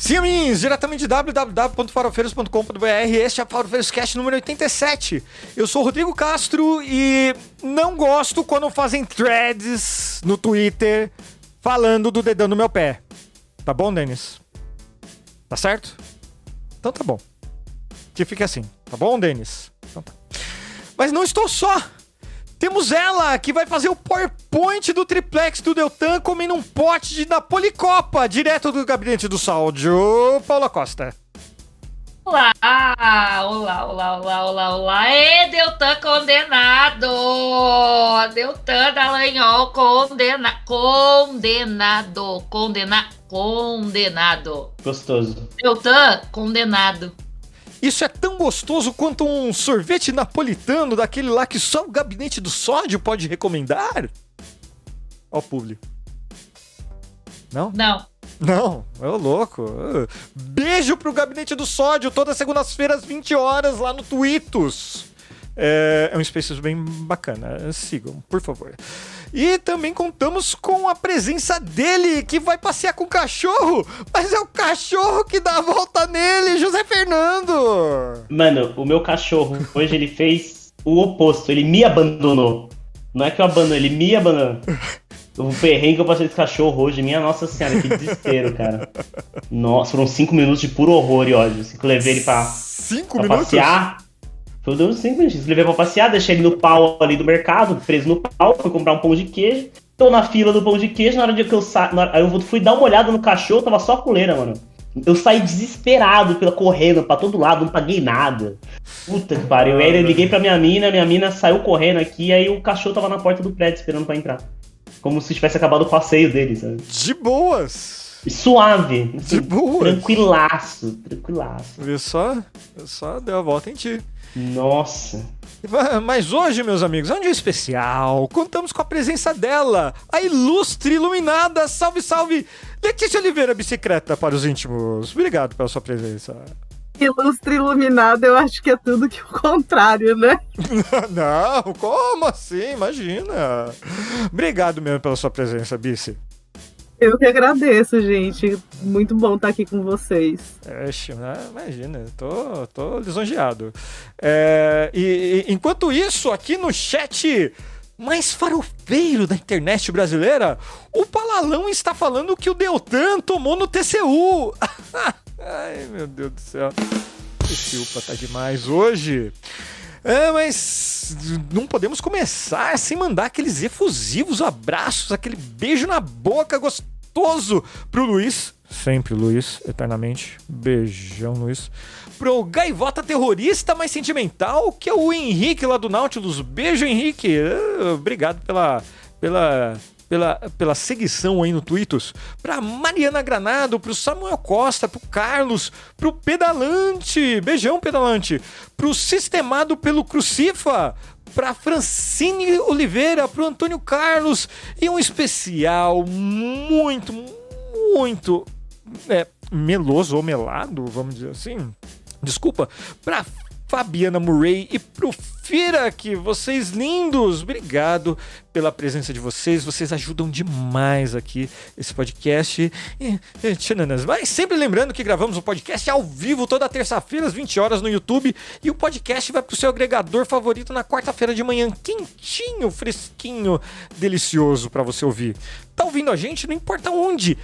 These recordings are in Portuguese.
Sim, amigos, diretamente de www.farofeiros.com.br, este é o Farofeiros Cast número 87. Eu sou o Rodrigo Castro e não gosto quando fazem threads no Twitter falando do dedão no meu pé. Tá bom, Denis? Tá certo? Então tá bom. Que fique assim, tá bom, Denis? Então tá. Mas não estou só. Temos ela, que vai fazer o PowerPoint do triplex do Deltan comendo um pote de Napolicopa, direto do gabinete do Sáudio, Paula Costa. Olá, olá, olá, olá, olá, olá. E Deltan condenado! Deltan Dallagnol condena, condenado, condena, condenado. Gostoso. Deltan condenado. Isso é tão gostoso quanto um sorvete napolitano daquele lá que só o gabinete do sódio pode recomendar? Ó o público. Não? Não. Não, é o louco. Beijo pro gabinete do sódio, todas segundas-feiras, 20 horas, lá no Twitos. É, é um Spaces bem bacana. Sigam, por favor. E também contamos com a presença dele, que vai passear com o cachorro, mas é o cachorro que dá a volta nele, José Fernando. Mano, o meu cachorro, hoje ele fez o oposto, ele me abandonou. Não é que eu abandono, ele me abandonou. O perrengue que eu passei desse cachorro hoje, minha nossa senhora, que desespero, cara. Nossa, foram cinco minutos de puro horror e ódio. Assim, eu levei ele pra, Cinco pra minutos? passear. Foi cinco minutos. Levei pra passear, deixei ele no pau ali do mercado, preso no pau, fui comprar um pão de queijo. Tô na fila do pão de queijo, na hora de que eu saio. Aí eu fui dar uma olhada no cachorro, tava só a coleira, mano. Eu saí desesperado pela correndo pra todo lado, não paguei nada. Puta que pariu. Aí eu liguei pra minha mina, minha mina saiu correndo aqui, aí o cachorro tava na porta do prédio esperando pra entrar. Como se tivesse acabado o passeio dele, sabe? De boas. Suave. assim, De boas. Tranquilaço, tranquilaço. Vê só, só deu a volta em ti. Nossa. Mas hoje, meus amigos, é um dia especial. Contamos com a presença dela, a ilustre iluminada. Salve, salve! Letícia Oliveira, bicicleta para os íntimos. Obrigado pela sua presença. Ilustre iluminado, eu acho que é tudo que o contrário, né? Não, como assim? Imagina. Obrigado mesmo pela sua presença, Bici. Eu que agradeço, gente. Muito bom estar aqui com vocês. Oxe, né? imagina, tô, tô lisonjeado. É, e, e enquanto isso, aqui no chat mais farofeiro da internet brasileira, o Palalão está falando que o Deltan tomou no TCU. Ai, meu Deus do céu. Esse UPA tá demais hoje. É, mas não podemos começar sem mandar aqueles efusivos abraços, aquele beijo na boca gostoso pro Luiz. Sempre, Luiz, eternamente. Beijão, Luiz. Pro gaivota terrorista mais sentimental, que é o Henrique lá do Nautilus. Beijo, Henrique. Ah, Obrigado pela, pela, pela, pela seguição aí no Twitter. Pra Mariana Granado, pro Samuel Costa, pro Carlos, pro Pedalante. Beijão, Pedalante. Pro Sistemado pelo Crucifa. Pra Francine Oliveira, pro Antônio Carlos. E um especial muito, muito é, meloso ou melado, vamos dizer assim. Desculpa, pra Fabiana Murray e pro Fira, que vocês lindos, obrigado pela presença de vocês, vocês ajudam demais aqui esse podcast. Mas sempre lembrando que gravamos o podcast ao vivo toda terça-feira às 20 horas no YouTube e o podcast vai pro seu agregador favorito na quarta-feira de manhã, quentinho, fresquinho, delicioso para você ouvir. Tá ouvindo a gente? Não importa onde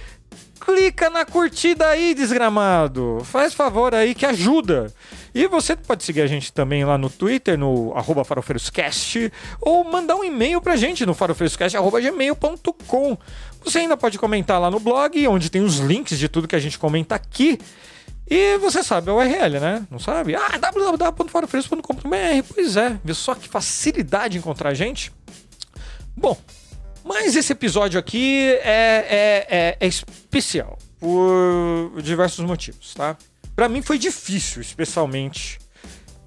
clica na curtida aí, desgramado. Faz favor aí que ajuda. E você pode seguir a gente também lá no Twitter, no arroba farofeiroscast, ou mandar um e-mail pra gente no farofeiroscast.gmail.com. Você ainda pode comentar lá no blog, onde tem os links de tudo que a gente comenta aqui. E você sabe a URL, né? Não sabe? Ah, www.farofeiros.com.br. Pois é, vê só que facilidade de encontrar a gente. Bom, mas esse episódio aqui é, é, é, é especial por diversos motivos, tá? Pra mim foi difícil, especialmente.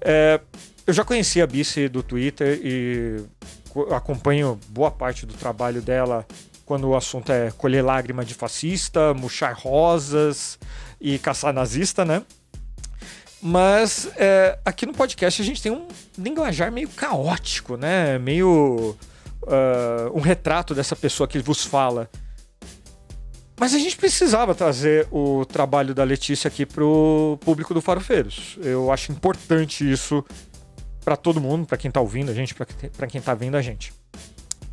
É, eu já conhecia a Bice do Twitter e co- acompanho boa parte do trabalho dela quando o assunto é colher lágrima de fascista, murchar rosas e caçar nazista, né? Mas é, aqui no podcast a gente tem um linguajar meio caótico, né? Meio ah, um retrato dessa pessoa que vos fala. Mas a gente precisava trazer o trabalho da Letícia aqui pro público do Farofeiros. Eu acho importante isso para todo mundo, para quem tá ouvindo a gente, para quem tá vendo a gente.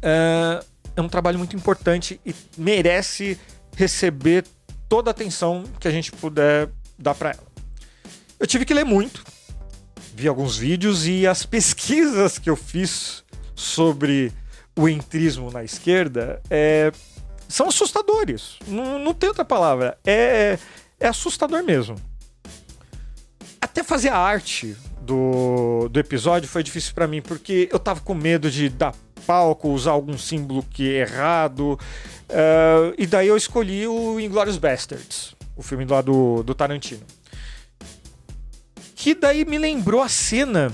É, é um trabalho muito importante e merece receber toda a atenção que a gente puder dar para ela. Eu tive que ler muito, vi alguns vídeos e as pesquisas que eu fiz sobre o entrismo na esquerda é, são assustadores. Não, não tem outra palavra. É, é assustador mesmo. Até fazer a arte do, do episódio foi difícil para mim, porque eu tava com medo de dar palco, usar algum símbolo que é errado. Uh, e daí eu escolhi o Inglourious Bastards, o filme lá do, do Tarantino. Que daí me lembrou a cena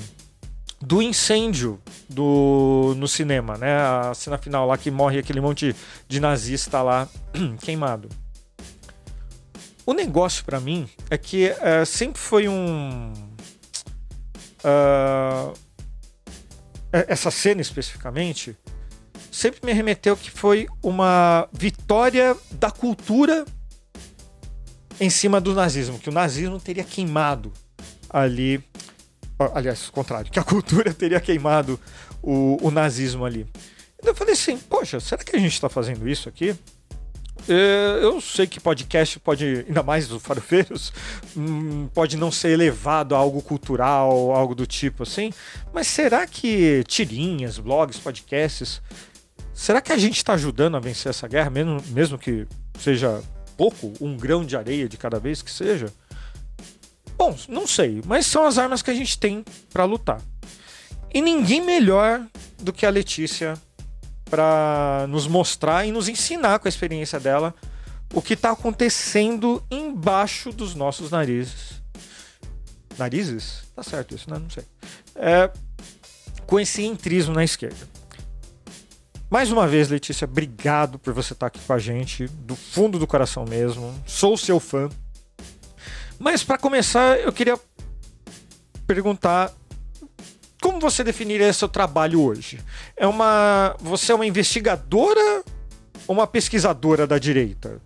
do incêndio do, no cinema, né? A cena final lá que morre aquele monte de nazista lá queimado. O negócio para mim é que uh, sempre foi um. Uh, essa cena especificamente sempre me remeteu que foi uma vitória da cultura em cima do nazismo, que o nazismo teria queimado ali aliás, o contrário, que a cultura teria queimado o, o nazismo ali. Então eu falei assim, poxa, será que a gente está fazendo isso aqui? É, eu sei que podcast pode, ainda mais do Farofeiros, hum, pode não ser elevado a algo cultural, algo do tipo assim, mas será que tirinhas, blogs, podcasts, será que a gente está ajudando a vencer essa guerra, mesmo, mesmo que seja pouco, um grão de areia de cada vez que seja? Bom, não sei, mas são as armas que a gente tem para lutar. E ninguém melhor do que a Letícia para nos mostrar e nos ensinar com a experiência dela o que está acontecendo embaixo dos nossos narizes. Narizes? Tá certo isso, né? Não sei. É, com esse entrismo na esquerda. Mais uma vez, Letícia, obrigado por você estar tá aqui com a gente, do fundo do coração mesmo. Sou seu fã. Mas para começar, eu queria perguntar como você definiria seu trabalho hoje? É uma você é uma investigadora ou uma pesquisadora da direita?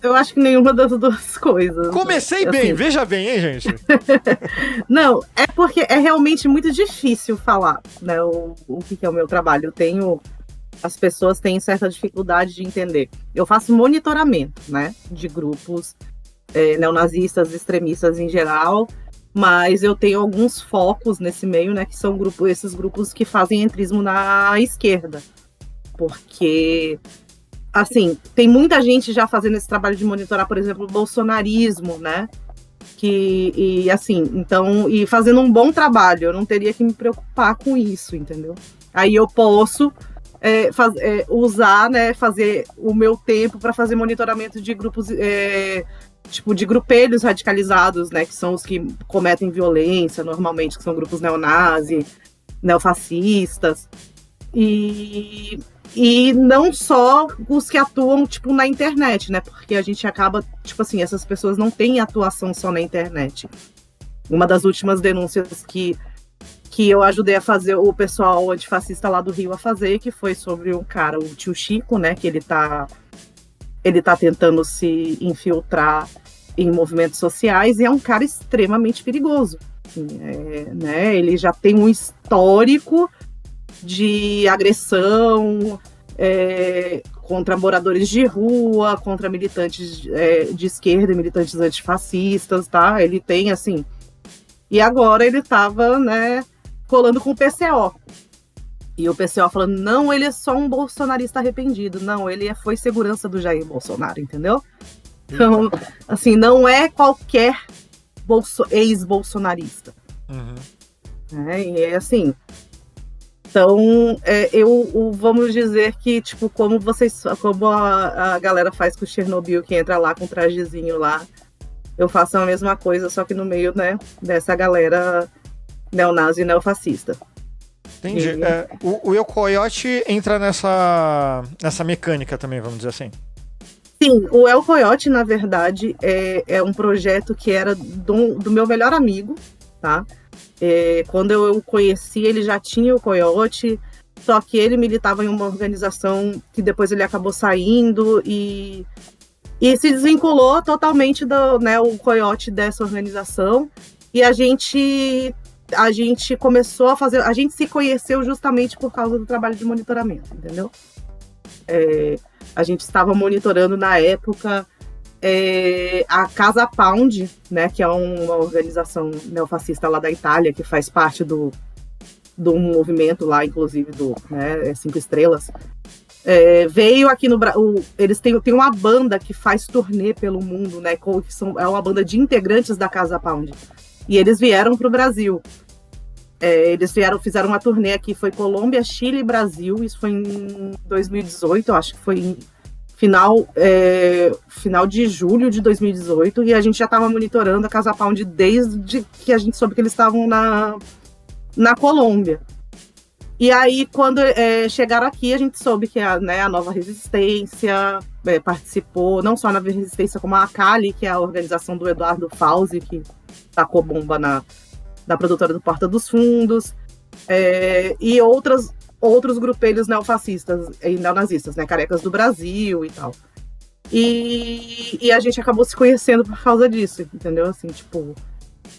Eu acho que nenhuma das duas coisas. Comecei assim. bem, veja bem, hein, gente? Não, é porque é realmente muito difícil falar, né, o, o que é o meu trabalho. Eu tenho as pessoas têm certa dificuldade de entender. Eu faço monitoramento, né, de grupos é, neonazistas, extremistas em geral, mas eu tenho alguns focos nesse meio, né, que são grupo, esses grupos que fazem entrismo na esquerda. Porque, assim, tem muita gente já fazendo esse trabalho de monitorar, por exemplo, o bolsonarismo, né? Que, e assim, então, e fazendo um bom trabalho, eu não teria que me preocupar com isso, entendeu? Aí eu posso é, faz, é, usar, né, fazer o meu tempo para fazer monitoramento de grupos é, tipo, de grupelhos radicalizados, né? Que são os que cometem violência normalmente, que são grupos neonazi, neofascistas. E, e não só os que atuam, tipo, na internet, né? Porque a gente acaba, tipo assim, essas pessoas não têm atuação só na internet. Uma das últimas denúncias que, que eu ajudei a fazer o pessoal antifascista lá do Rio a fazer, que foi sobre um cara, o tio Chico, né? Que ele tá ele tá tentando se infiltrar em movimentos sociais e é um cara extremamente perigoso. Assim, é, né? Ele já tem um histórico de agressão é, contra moradores de rua, contra militantes é, de esquerda, militantes antifascistas, tá? Ele tem assim. E agora ele estava, né, colando com o PCO. E o PCO falando, não, ele é só um bolsonarista arrependido. Não, ele é, foi segurança do Jair Bolsonaro, entendeu? Então, assim, não é qualquer ex-bolsonarista. Uhum. É, e é assim. Então, é, eu, vamos dizer que, tipo, como vocês, como a, a galera faz com o Chernobyl, que entra lá com o trajezinho lá, eu faço a mesma coisa, só que no meio, né, dessa galera neonazi e neofascista. Entendi. É, o, o El Coyote entra nessa, nessa mecânica também, vamos dizer assim. Sim, o El Coyote, na verdade, é, é um projeto que era do, do meu melhor amigo, tá? É, quando eu o conheci, ele já tinha o Coyote. Só que ele militava em uma organização que depois ele acabou saindo e, e se desvinculou totalmente do, né, o coiote dessa organização. E a gente a gente começou a fazer, a gente se conheceu justamente por causa do trabalho de monitoramento, entendeu? É, a gente estava monitorando na época é, a Casa Pound, né, que é uma organização neofascista lá da Itália, que faz parte do, do movimento lá, inclusive do né, é Cinco Estrelas. É, veio aqui no Brasil. Eles têm, têm uma banda que faz turnê pelo mundo, né? Que são, é uma banda de integrantes da Casa Pound. E eles vieram para o Brasil. É, eles vieram, fizeram uma turnê aqui, foi Colômbia, Chile e Brasil. Isso foi em 2018, eu acho que foi final, é, final de julho de 2018. E a gente já estava monitorando a Casa Pound desde que a gente soube que eles estavam na, na Colômbia. E aí, quando é, chegaram aqui, a gente soube que a, né, a Nova Resistência é, participou, não só na Resistência, como a Acali, que é a organização do Eduardo Fauzi, que tacou bomba na, na produtora do Porta dos Fundos, é, e outras, outros grupelhos neofascistas e neonazistas, né, carecas do Brasil e tal. E, e a gente acabou se conhecendo por causa disso, entendeu? Assim, tipo,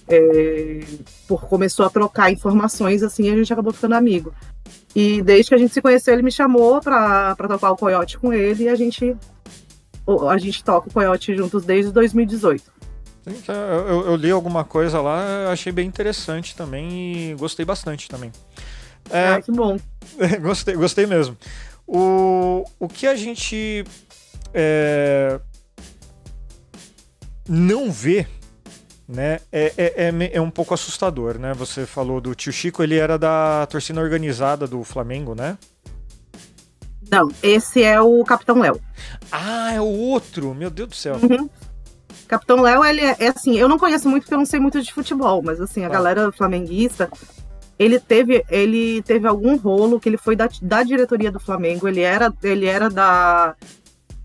é, por começou a trocar informações, assim, a gente acabou ficando amigo. E desde que a gente se conheceu, ele me chamou para tocar o Coyote com ele e a gente, a gente toca o Coyote juntos desde 2018. Eu, eu li alguma coisa lá, achei bem interessante também e gostei bastante também. É, ah, que bom. gostei, gostei mesmo. O, o que a gente é, não vê né? É, é, é, é, um pouco assustador, né? Você falou do tio Chico, ele era da torcida organizada do Flamengo, né? Não, esse é o Capitão Léo. Ah, é o outro, meu Deus do céu. Uhum. Capitão Léo, ele é, é, assim, eu não conheço muito porque eu não sei muito de futebol, mas assim, a ah. galera flamenguista, ele teve, ele teve algum rolo que ele foi da, da diretoria do Flamengo, ele era, ele era da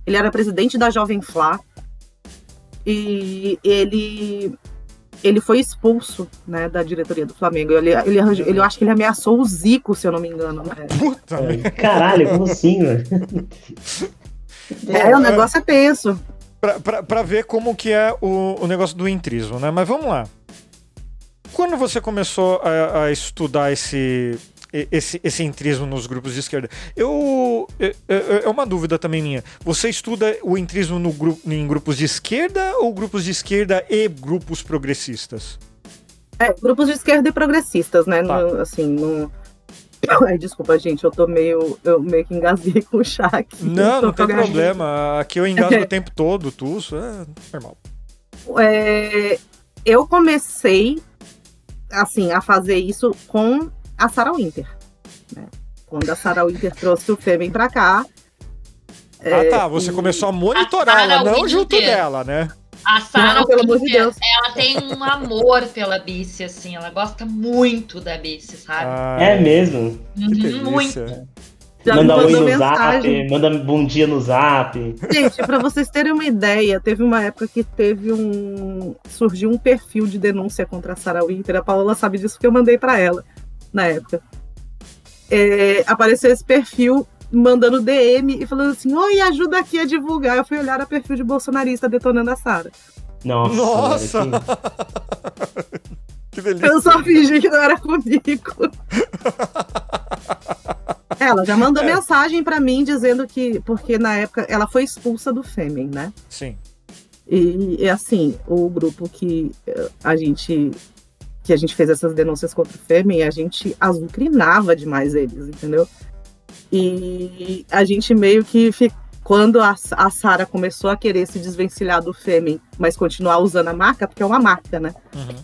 ele era presidente da Jovem Flá e ele ele foi expulso, né, da diretoria do Flamengo. Ele, ele, ele, eu acho que ele ameaçou o Zico, se eu não me engano. Né? Puta é, Caralho, como assim, velho? É, o negócio é tenso. Pra, ver como que é o, o negócio do intrismo, né? Mas vamos lá. Quando você começou a, a estudar esse, esse, esse entrismo nos grupos de esquerda. Eu, é, é uma dúvida também minha. Você estuda o entrismo no grupo, em grupos de esquerda ou grupos de esquerda e grupos progressistas? É, grupos de esquerda e progressistas, né? Tá. No, assim, no... Ai, desculpa, gente, eu tô meio. Eu meio que engasguei com o chá aqui. Não, não tem problema. Aqui eu engasgo o tempo todo, tuço, é normal. É, eu comecei assim a fazer isso com a Sarah Winter. Né? Quando a Sarah Winter trouxe o Fêmen pra cá. Ah, é, tá. Você e... começou a monitorar não Winter. junto dela, né? A Sarah, pelo amor de Deus. ela tem um amor pela Bice, assim. Ela gosta muito da Bice, sabe? Ah, é mesmo? Uhum, muito. Já manda oi no mensagem. zap, manda bom dia no zap. Gente, para vocês terem uma ideia, teve uma época que teve um. surgiu um perfil de denúncia contra a Sarah Winter. A Paola sabe disso porque eu mandei para ela na época. É, apareceu esse perfil mandando DM e falando assim: Oi, ajuda aqui a divulgar. Eu fui olhar o perfil de bolsonarista detonando a Sara. Nossa! Nossa. que delícia! Eu só fingi que não era comigo. ela já mandou é. mensagem para mim dizendo que. Porque na época ela foi expulsa do Fêmen, né? Sim. E, e assim, o grupo que eh, a gente que a gente fez essas denúncias contra o Fêmen, a gente azucrinava demais eles, entendeu? E a gente meio que quando a, a Sara começou a querer se desvencilhar do Fêmen, mas continuar usando a marca, porque é uma marca, né? Uhum.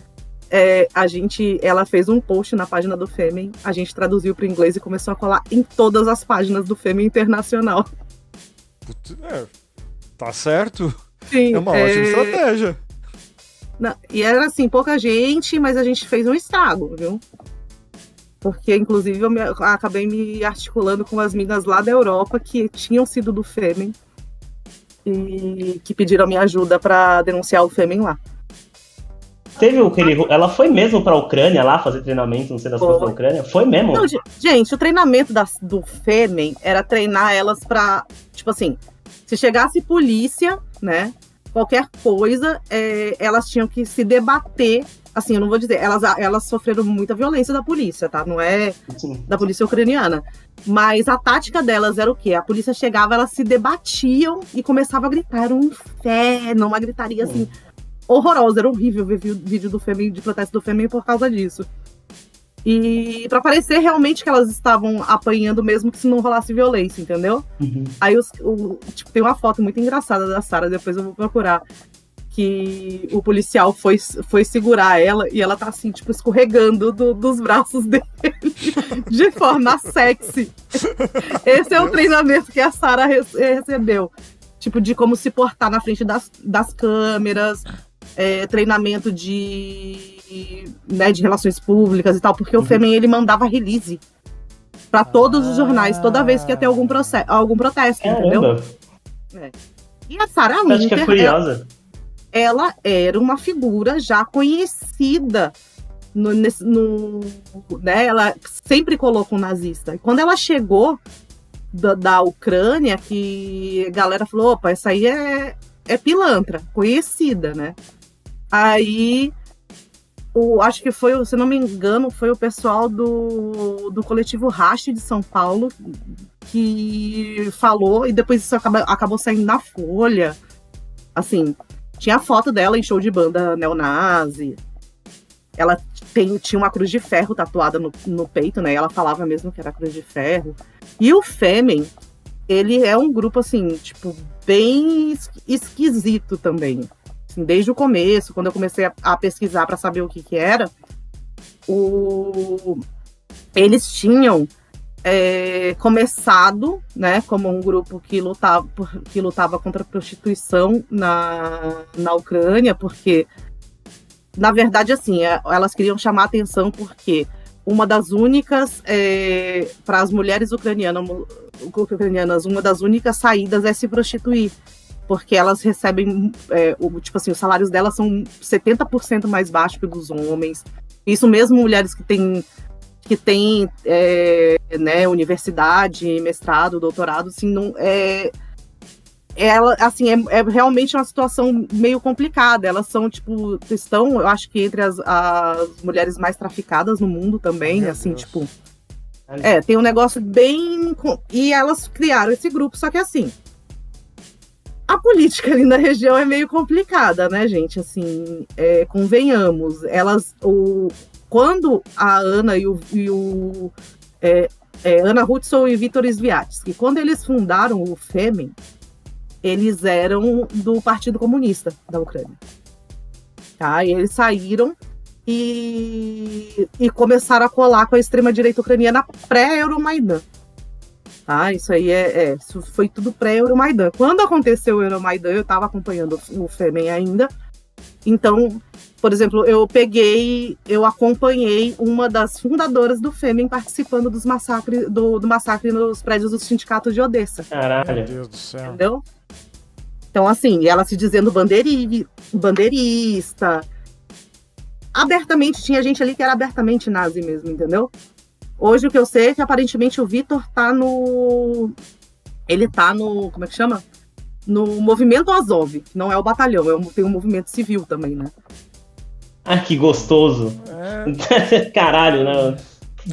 É, a gente, ela fez um post na página do Fêmen, a gente traduziu para o inglês e começou a colar em todas as páginas do Fêmen Internacional. Putz, é, tá certo. Sim, é uma ótima é... estratégia. Não, e era assim, pouca gente, mas a gente fez um estrago, viu? Porque, inclusive, eu me, acabei me articulando com as minas lá da Europa que tinham sido do Fêmen e que pediram minha ajuda para denunciar o Fêmen lá. teve aquele. Ela foi mesmo pra Ucrânia lá fazer treinamento, não sei das coisas da Ucrânia? Foi mesmo? Não, gente, o treinamento das, do Fêmen era treinar elas pra. Tipo assim, se chegasse polícia, né? Qualquer coisa, é, elas tinham que se debater assim, eu não vou dizer, elas, elas sofreram muita violência da polícia, tá? Não é Sim. da polícia ucraniana. Mas a tática delas era o quê? A polícia chegava, elas se debatiam e começava a gritar. Era um inferno, uma gritaria assim horrorosa. Era horrível ver o vídeo do Fêmen, de protesto do Fêmen por causa disso. E para parecer realmente que elas estavam apanhando mesmo que se não rolasse violência, entendeu? Uhum. Aí os, o, tipo, tem uma foto muito engraçada da Sara, depois eu vou procurar que o policial foi, foi segurar ela e ela tá assim, tipo, escorregando do, dos braços dele de forma sexy. Esse é o treinamento que a Sarah recebeu. Tipo, de como se portar na frente das, das câmeras, é, treinamento de, né, de relações públicas e tal, porque uhum. o Femen ele mandava release para todos os jornais, toda vez que ia ter algum, processo, algum protesto, Caramba. entendeu? É. E a Sarah Winter... Acho que é curiosa ela era uma figura já conhecida no, no, né, ela sempre colocou um nazista. E quando ela chegou da, da Ucrânia, que a galera falou, opa, essa aí é, é pilantra, conhecida, né? Aí, o, acho que foi, se não me engano, foi o pessoal do, do coletivo Rache de São Paulo que falou, e depois isso acabou, acabou saindo na Folha. Assim, tinha foto dela em show de banda neonazi. Ela tem, tinha uma cruz de ferro tatuada no, no peito, né? Ela falava mesmo que era cruz de ferro. E o Fêmen, ele é um grupo, assim, tipo, bem esquisito também. Assim, desde o começo, quando eu comecei a, a pesquisar para saber o que que era, o... eles tinham é, começado, né, como um grupo que lutava, que lutava contra a prostituição na, na Ucrânia, porque, na verdade, assim, é, elas queriam chamar atenção porque uma das únicas, é, para as mulheres ucranianas, ucranianas, uma das únicas saídas é se prostituir. Porque elas recebem, é, o, tipo assim, os salários delas são 70% mais baixos que dos homens. Isso mesmo mulheres que têm que tem é, né, universidade, mestrado, doutorado, assim, não é ela assim é, é, realmente uma situação meio complicada. Elas são tipo estão, eu acho que entre as, as mulheres mais traficadas no mundo também, Meu assim Deus. tipo é tem um negócio bem e elas criaram esse grupo, só que assim a política ali na região é meio complicada, né, gente? Assim, é, convenhamos, elas o quando a Ana e o, e o é, é, Ana Hudson e Vitor Sviatsky, quando eles fundaram o Femen, eles eram do Partido Comunista da Ucrânia. Tá? E eles saíram e, e começaram a colar com a extrema-direita ucraniana pré-Euromaidan. Tá? Isso aí é, é, isso foi tudo pré-Euromaidan. Quando aconteceu o Euromaidan, eu estava acompanhando o Femen ainda, então por exemplo, eu peguei, eu acompanhei uma das fundadoras do Fêmen participando dos massacres, do, do massacre nos prédios do sindicato de Odessa. Caralho. Meu Deus do céu. Entendeu? Então, assim, ela se dizendo bandeiri, bandeirista. Abertamente, tinha gente ali que era abertamente nazi mesmo, entendeu? Hoje o que eu sei é que aparentemente o Vitor tá no. Ele tá no. Como é que chama? No movimento Azov, que não é o batalhão, é um, tem um movimento civil também, né? Ah, que gostoso. É. Caralho, né?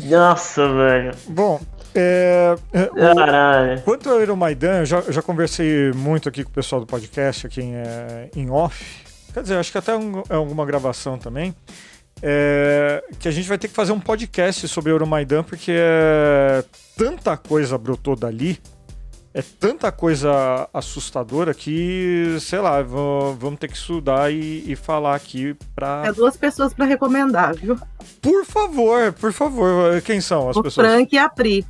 Nossa, velho. Bom, é, é, Caralho. Quanto ao Euromaidan, eu já, já conversei muito aqui com o pessoal do podcast, aqui em, é, em off. Quer dizer, acho que até um, é alguma gravação também. É, que a gente vai ter que fazer um podcast sobre Euromaidan, porque é, tanta coisa brotou dali é tanta coisa assustadora que, sei lá, vamos ter que estudar e, e falar aqui pra. É duas pessoas para recomendar, viu? Por favor, por favor. Quem são as o pessoas? Frank e a Pri.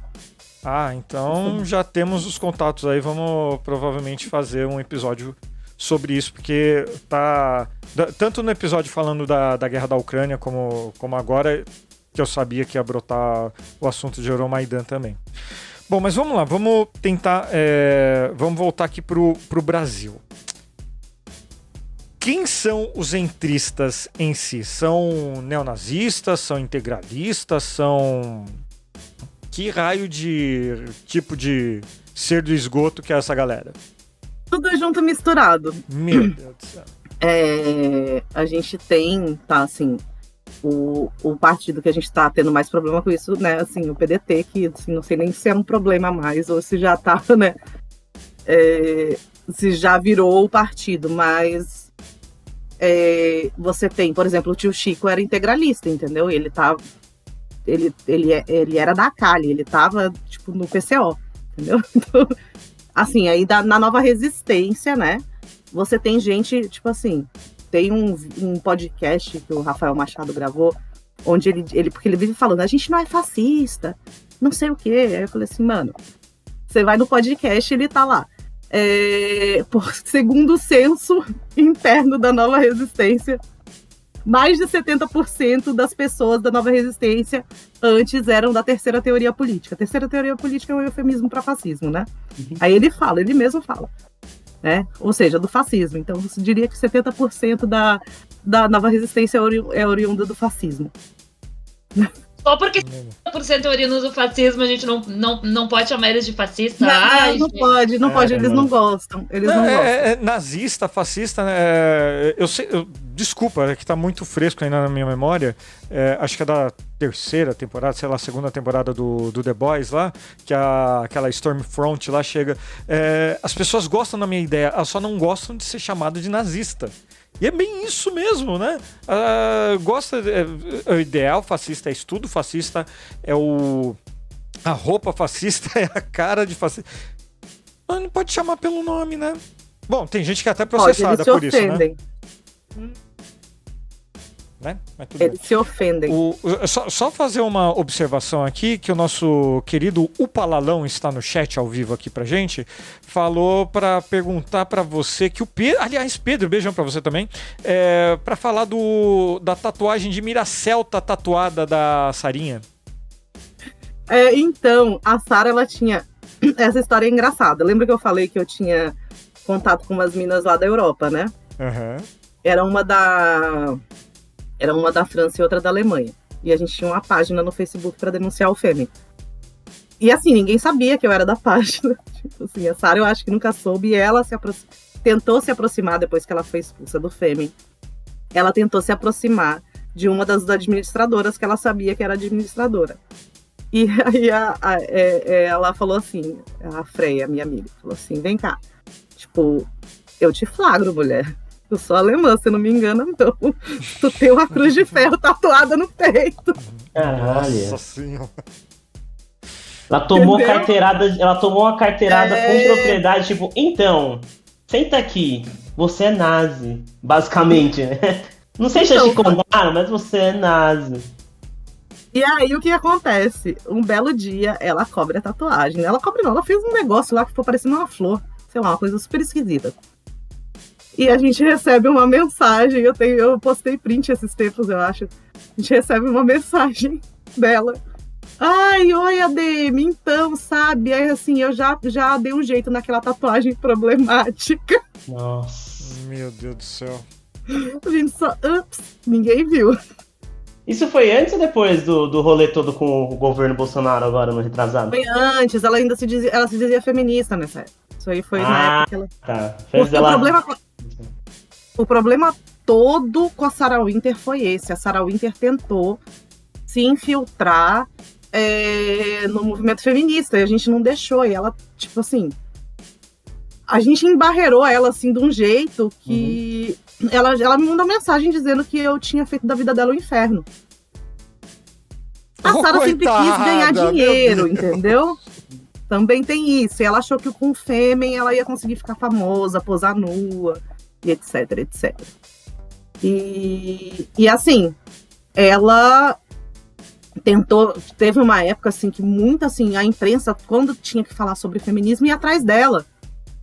Ah, então já temos os contatos aí. Vamos provavelmente fazer um episódio sobre isso, porque tá. Tanto no episódio falando da, da guerra da Ucrânia, como, como agora, que eu sabia que ia brotar o assunto de Euromaidan também. Bom, mas vamos lá, vamos tentar. É, vamos voltar aqui pro, pro Brasil. quem são os entristas em si? São neonazistas? São integralistas? São. Que raio de tipo de ser do esgoto que é essa galera? Tudo junto misturado. Meu Deus do céu. É, a gente tem, tá assim, o, o partido que a gente tá tendo mais problema com isso, né? Assim, o PDT, que assim, não sei nem se é um problema mais, ou se já tá, né? É, se já virou o partido, mas é, você tem, por exemplo, o tio Chico era integralista, entendeu? Ele tava. Ele, ele, ele era da Cali, ele tava, tipo, no PCO, entendeu? Então, assim, aí da, na nova resistência, né? Você tem gente, tipo assim, tem um, um podcast que o Rafael Machado gravou, onde ele, ele, porque ele vive falando, a gente não é fascista, não sei o quê. Aí eu falei assim, mano, você vai no podcast ele tá lá. É, por segundo o censo interno da nova resistência, mais de 70% das pessoas da nova resistência antes eram da terceira teoria política. A terceira teoria política é um eufemismo para fascismo, né? Uhum. Aí ele fala, ele mesmo fala né? Ou seja, do fascismo. Então, você diria que 70% da, da nova resistência é, é oriunda do fascismo. Só porque 100% é oriundo do fascismo, a gente não, não, não pode chamar eles de fascista. Não, Ai, não pode, não é, pode, eles não gostam. Eles não, não é, gostam. É, nazista, fascista, né? Eu sei, eu, desculpa, é que tá muito fresco ainda na minha memória. É, acho que é da terceira temporada, sei lá, segunda temporada do, do The Boys lá, que a, aquela Stormfront lá chega. É, as pessoas gostam da minha ideia, elas só não gostam de ser chamado de nazista. E é bem isso mesmo, né? Uh, gosta. É, é, o ideal fascista é estudo fascista, é o. A roupa fascista é a cara de fascista. Mas não pode chamar pelo nome, né? Bom, tem gente que é até processada por isso, né? Né? Eles bem. se ofendem. O, só, só, fazer uma observação aqui, que o nosso querido Upalalão está no chat ao vivo aqui pra gente, falou para perguntar para você que o Pedro, aliás, Pedro, beijão para você também, é, para falar do, da tatuagem de Miracelta tatuada da Sarinha. É, então, a Sara, ela tinha essa história é engraçada. Lembra que eu falei que eu tinha contato com umas minas lá da Europa, né? Uhum. Era uma da era uma da França e outra da Alemanha. E a gente tinha uma página no Facebook para denunciar o Fêmen. E assim, ninguém sabia que eu era da página. Tipo assim, a Sara eu acho que nunca soube. E ela se tentou se aproximar depois que ela foi expulsa do Fêmen. Ela tentou se aproximar de uma das administradoras que ela sabia que era administradora. E aí a, a, é, é, ela falou assim, a Freya, minha amiga, falou assim, vem cá, tipo, eu te flagro, mulher. Eu sou alemã, se não me engano, não. Tu tem uma cruz de ferro tatuada no peito. Caralho. Nossa senhora. Ela tomou Entendeu? carteirada, ela tomou uma carteirada é... com propriedade, tipo, então, senta aqui, você é nazi, basicamente, né? Não sei se então, te contaram, mas você é nazi. E aí o que acontece? Um belo dia ela cobre a tatuagem. Ela cobre não, ela fez um negócio lá que ficou parecendo uma flor. Sei lá, uma coisa super esquisita. E a gente recebe uma mensagem, eu, tenho, eu postei print esses tempos, eu acho. A gente recebe uma mensagem dela. Ai, oi, ADM, então, sabe? Aí assim, eu já, já dei um jeito naquela tatuagem problemática. Nossa. Meu Deus do céu. A gente só. Ups, ninguém viu. Isso foi antes ou depois do, do rolê todo com o governo Bolsonaro agora no retrasado? Foi antes, ela ainda se dizia, ela se dizia feminista nessa época. Isso aí foi ah, na época que ela. Tá. Fez ela... o, problema, o problema todo com a Sarah Winter foi esse. A Sarah Winter tentou se infiltrar é, no movimento feminista e a gente não deixou. E ela, tipo assim. A gente embarreirou ela assim de um jeito que uhum. ela, ela me mandou mensagem dizendo que eu tinha feito da vida dela um inferno. A oh, Sarah sempre quis ganhar dinheiro, entendeu? Também tem isso. E ela achou que com o Fêmen ela ia conseguir ficar famosa, posar nua, e etc, etc. E, e assim, ela tentou. Teve uma época assim que muita assim, a imprensa, quando tinha que falar sobre feminismo, ia atrás dela.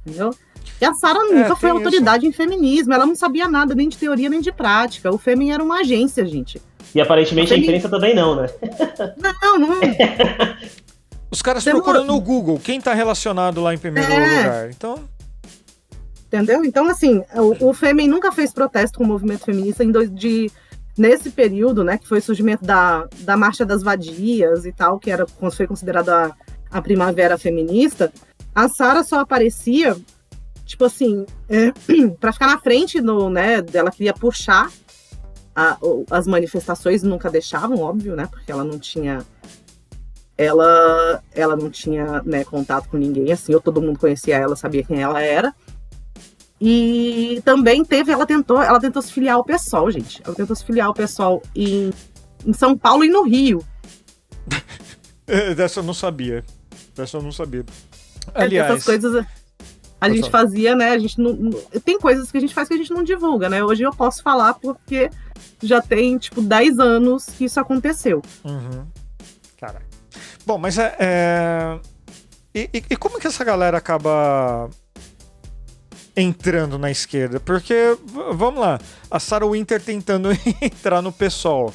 Entendeu? E a Sara é, nunca é, foi autoridade isso. em feminismo, ela não sabia nada nem de teoria nem de prática. O Fêmen era uma agência, gente. E aparentemente a, a imprensa também não, né? Não, não. Os caras Demora... procuram no Google quem tá relacionado lá em primeiro é. lugar. Então. Entendeu? Então, assim, o, o nunca fez protesto com o movimento feminista em dois, de, nesse período, né, que foi o surgimento da, da Marcha das Vadias e tal, que era, foi considerada a, a primavera feminista, a Sara só aparecia, tipo assim, é, para ficar na frente, no, né, dela queria puxar a, as manifestações, nunca deixavam, óbvio, né, porque ela não tinha ela ela não tinha né, contato com ninguém assim ou todo mundo conhecia ela sabia quem ela era e também teve ela tentou ela tentou se filiar ao pessoal gente ela tentou se filiar ao pessoal em, em São Paulo e no Rio dessa eu não sabia dessa eu não sabia é, aliás essas coisas a gente fazia né a gente não, tem coisas que a gente faz que a gente não divulga né hoje eu posso falar porque já tem tipo 10 anos que isso aconteceu uhum. Caraca. Bom, mas é. é... E, e, e, como que essa galera acaba entrando na esquerda? Porque, vamos lá, a Sarah Winter tentando entrar no PSOL.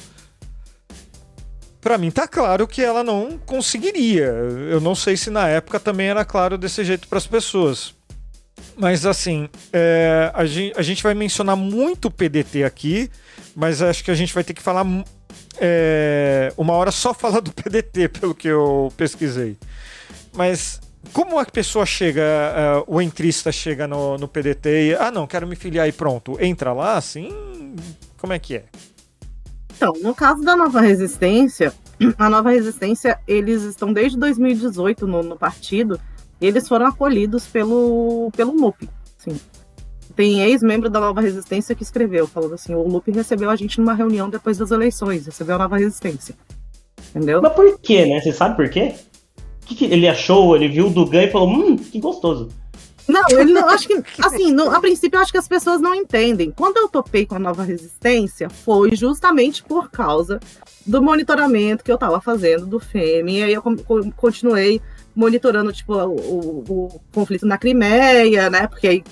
Pra mim tá claro que ela não conseguiria. Eu não sei se na época também era claro desse jeito para as pessoas. Mas assim, é, a, gente, a gente vai mencionar muito o PDT aqui, mas acho que a gente vai ter que falar é, uma hora só falar do PDT, pelo que eu pesquisei. Mas como a pessoa chega, uh, o entrista chega no, no PDT e, ah, não, quero me filiar e pronto, entra lá, assim, como é que é? Então, no caso da Nova Resistência, a Nova Resistência, eles estão desde 2018 no, no partido, e eles foram acolhidos pelo, pelo MUP, sim. Tem ex-membro da Nova Resistência que escreveu, falando assim: o Lupe recebeu a gente numa reunião depois das eleições, recebeu a Nova Resistência. Entendeu? Mas por quê, né? Você sabe por quê? Que, que ele achou? Ele viu o Dugan e falou: hum, que gostoso. Não, ele não, acho que, assim, no, a princípio eu acho que as pessoas não entendem. Quando eu topei com a nova resistência, foi justamente por causa do monitoramento que eu tava fazendo do FEM, e aí eu continuei monitorando, tipo, o, o, o conflito na Crimeia, né, porque aí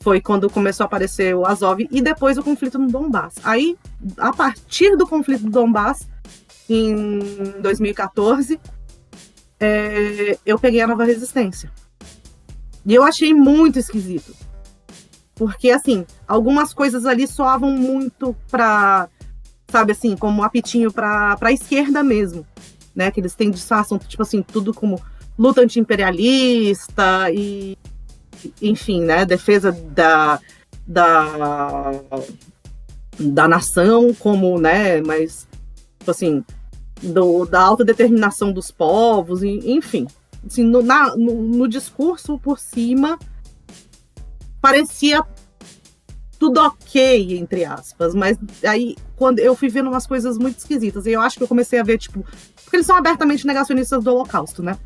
foi quando começou a aparecer o Azov e depois o conflito no Donbass. Aí, a partir do conflito do Donbass, em 2014, é, eu peguei a nova resistência. E eu achei muito esquisito. Porque, assim, algumas coisas ali soavam muito pra, sabe assim, como um apitinho pra, pra esquerda mesmo. Né? Que eles têm disfarçam, tipo assim, tudo como luta anti-imperialista e enfim, né, defesa da, da, da nação como, né, mas, tipo assim, do, da autodeterminação dos povos, enfim. Assim, no, na, no, no discurso por cima, parecia tudo ok, entre aspas, mas aí quando eu fui vendo umas coisas muito esquisitas, e eu acho que eu comecei a ver, tipo, porque eles são abertamente negacionistas do Holocausto, né?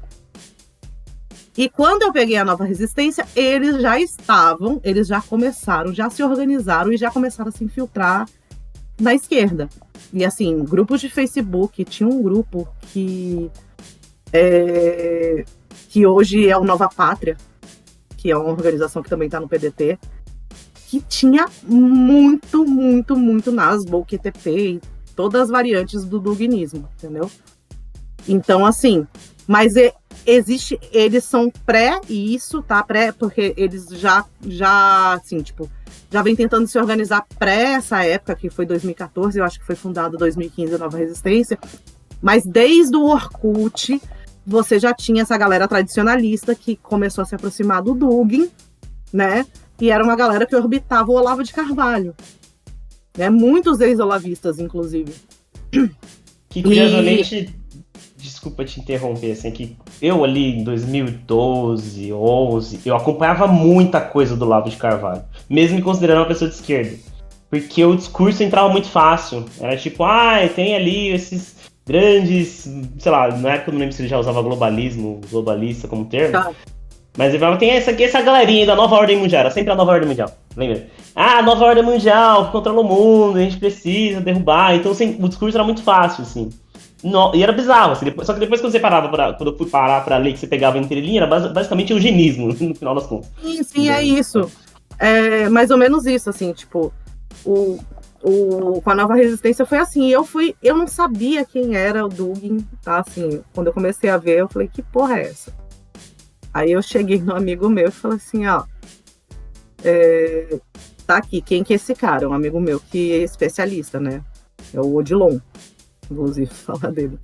E quando eu peguei a nova resistência, eles já estavam, eles já começaram, já se organizaram e já começaram a se infiltrar na esquerda. E assim, grupos de Facebook, tinha um grupo que é, que hoje é o Nova Pátria, que é uma organização que também está no PDT, que tinha muito, muito, muito Nasbo, QTP e todas as variantes do duguinismo, entendeu? Então, assim, mas é, existe, eles são pré isso, tá? Pré, porque eles já, já, assim, tipo, já vem tentando se organizar pré essa época, que foi 2014, eu acho que foi fundado 2015 a Nova Resistência. Mas desde o Orkut, você já tinha essa galera tradicionalista que começou a se aproximar do Dugin, né? E era uma galera que orbitava o Olavo de Carvalho. Né? Muitos ex-olavistas, inclusive. Que curiosamente desculpa te interromper, assim, que eu ali em 2012, 11, eu acompanhava muita coisa do Lavo de Carvalho, mesmo me considerando uma pessoa de esquerda. Porque o discurso entrava muito fácil. Era tipo, ah, tem ali esses grandes, sei lá, na época eu não lembro se ele já usava globalismo, globalista como termo. Tá. Mas ele falava, tem essa, essa galerinha da nova ordem mundial, era sempre a nova ordem mundial, lembra? Ah, a nova ordem mundial, controla o mundo, a gente precisa derrubar. Então, assim, o discurso era muito fácil, assim. No, e era bizarro, assim, depois, só que depois que você parava pra, quando eu fui parar pra ler que você pegava entre linha, era basicamente eugenismo, no final das contas. Sim, sim, é isso. É mais ou menos isso, assim, tipo, o, o, com a nova resistência foi assim, eu fui, eu não sabia quem era o Dugin, tá, assim, quando eu comecei a ver, eu falei, que porra é essa? Aí eu cheguei no amigo meu e falei assim, ó, É, tá aqui, quem que é esse cara? Um amigo meu que é especialista, né? É o Odilon, inclusive, falar dele.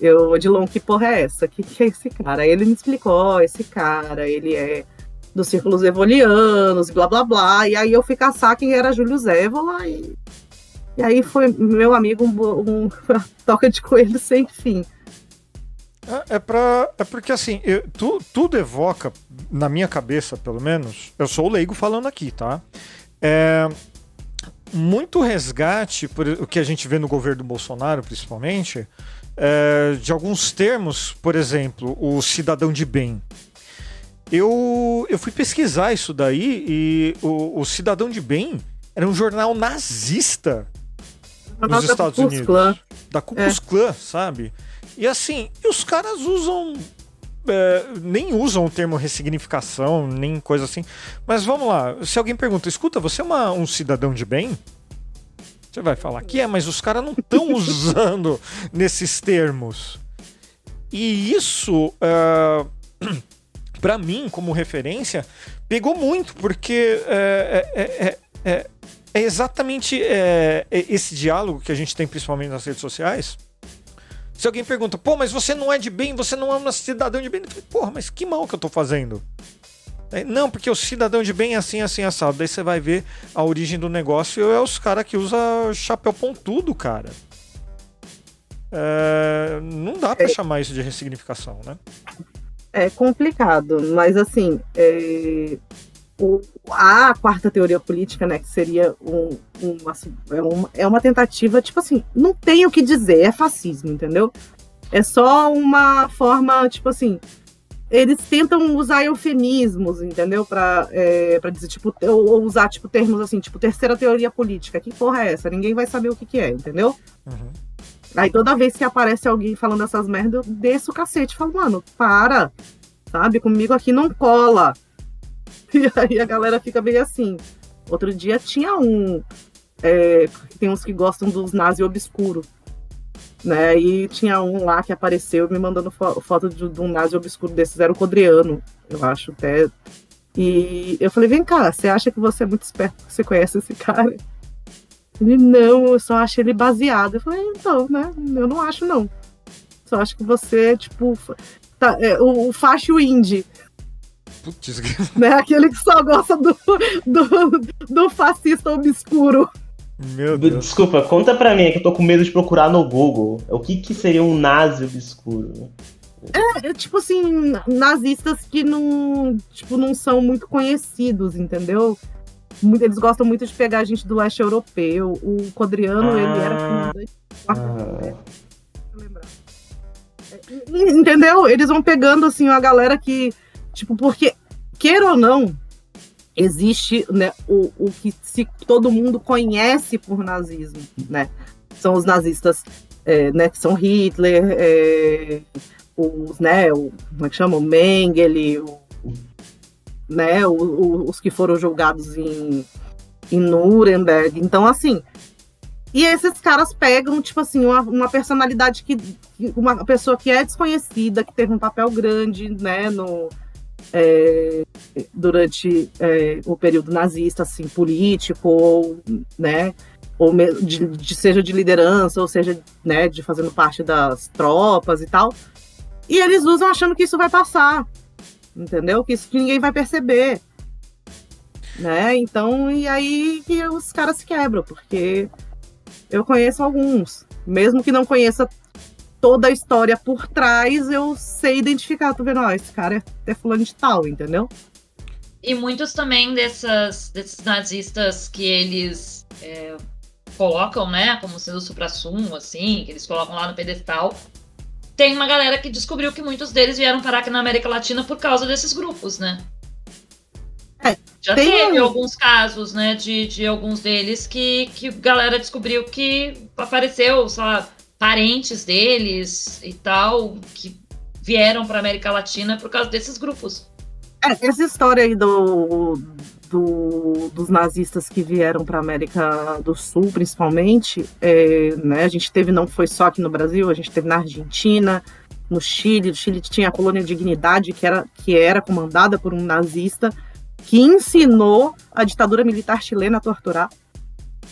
Eu, Odilon, que porra é essa? Que que é esse cara? Aí ele me explicou, esse cara, ele é dos círculos evolianos, blá blá blá. E aí eu fui caçar quem era Júlio Zévola e, e aí foi meu amigo um, um toca de coelho sem fim. É, é, é porque assim, eu, tu, tudo evoca, na minha cabeça pelo menos, eu sou o leigo falando aqui, tá? É, muito resgate, por o que a gente vê no governo do Bolsonaro, principalmente, é, de alguns termos, por exemplo, o cidadão de bem. Eu, eu fui pesquisar isso daí e o, o Cidadão de Bem era um jornal nazista nos Estados Unidos. Clã. Da Ku Klux é. Klan, sabe? E assim, e os caras usam. É, nem usam o termo ressignificação, nem coisa assim. Mas vamos lá, se alguém pergunta, escuta, você é uma, um cidadão de bem? Você vai falar que é, mas os caras não estão usando nesses termos. E isso. Uh, para mim, como referência, pegou muito, porque é, é, é, é exatamente esse diálogo que a gente tem, principalmente nas redes sociais. Se alguém pergunta, pô, mas você não é de bem, você não é um cidadão de bem, eu falei, porra, mas que mal que eu tô fazendo? Não, porque o cidadão de bem é assim, assim, assado. Daí você vai ver a origem do negócio é os caras que usam chapéu pontudo, cara. É, não dá para chamar isso de ressignificação, né? é complicado, mas assim, é, o, a quarta teoria política, né, que seria um, uma, é, uma, é uma tentativa, tipo assim, não tem o que dizer, é fascismo, entendeu? É só uma forma, tipo assim, eles tentam usar eufemismos, entendeu? Pra, é, pra dizer, tipo, ou usar, tipo, termos assim, tipo, terceira teoria política. Que porra é essa? Ninguém vai saber o que, que é, entendeu? Uhum. Aí toda vez que aparece alguém falando essas merdas, eu desço o cacete. Falo, mano, para. Sabe? Comigo aqui não cola. E aí a galera fica meio assim. Outro dia tinha um. É, tem uns que gostam dos nazi obscuro. Né? E tinha um lá que apareceu me mandando fo foto de, de, um nazi obscuro desses, era o Codriano, eu acho até. E eu falei, vem cá, você acha que você é muito esperto, você conhece esse cara? Ele, não, eu só acho ele baseado. Eu falei, então, né? Eu não acho, não. Só acho que você, tipo, tá, é, o, o facho indie. Putz. Né? Aquele que só gosta do, do, do fascista obscuro. Meu Deus. Desculpa, conta pra mim, é que eu tô com medo de procurar no Google. O que, que seria um nazi obscuro? É, é, tipo assim, nazistas que não, tipo, não são muito conhecidos, entendeu? eles gostam muito de pegar a gente do leste europeu. O Codriano, ah, ele era comandante. Ah. Entendeu? Eles vão pegando assim a galera que, tipo, porque, queira ou não, existe né, o, o que se todo mundo conhece por nazismo, né? São os nazistas, é, né, que são Hitler, é, os, né, o, como é que chama? O Mengele, o né, o, os que foram julgados em, em Nuremberg. Então, assim, e esses caras pegam, tipo assim, uma, uma personalidade que. Uma pessoa que é desconhecida, que teve um papel grande, né, no, é, durante é, o período nazista, assim, político, ou, né, ou de, de, seja de liderança, ou seja, né, de fazendo parte das tropas e tal. E eles usam achando que isso vai passar entendeu? Que isso que ninguém vai perceber. Né? Então, e aí que os caras se quebram, porque eu conheço alguns, mesmo que não conheça toda a história por trás, eu sei identificar, tô vendo, ó, esse cara é, é fulano de tal, entendeu? E muitos também dessas, desses nazistas que eles é, colocam, né, como sendo supra-sumo, assim, que eles colocam lá no pedestal, tem uma galera que descobriu que muitos deles vieram parar aqui na América Latina por causa desses grupos, né? É, Já tem... teve alguns casos, né, de, de alguns deles que, que galera descobriu que apareceu, sei lá, parentes deles e tal, que vieram para América Latina por causa desses grupos. É, essa história aí do, do, dos nazistas que vieram para a América do Sul, principalmente, é, né, a gente teve, não foi só aqui no Brasil, a gente teve na Argentina, no Chile, o Chile tinha a colônia Dignidade, que era, que era comandada por um nazista, que ensinou a ditadura militar chilena a torturar.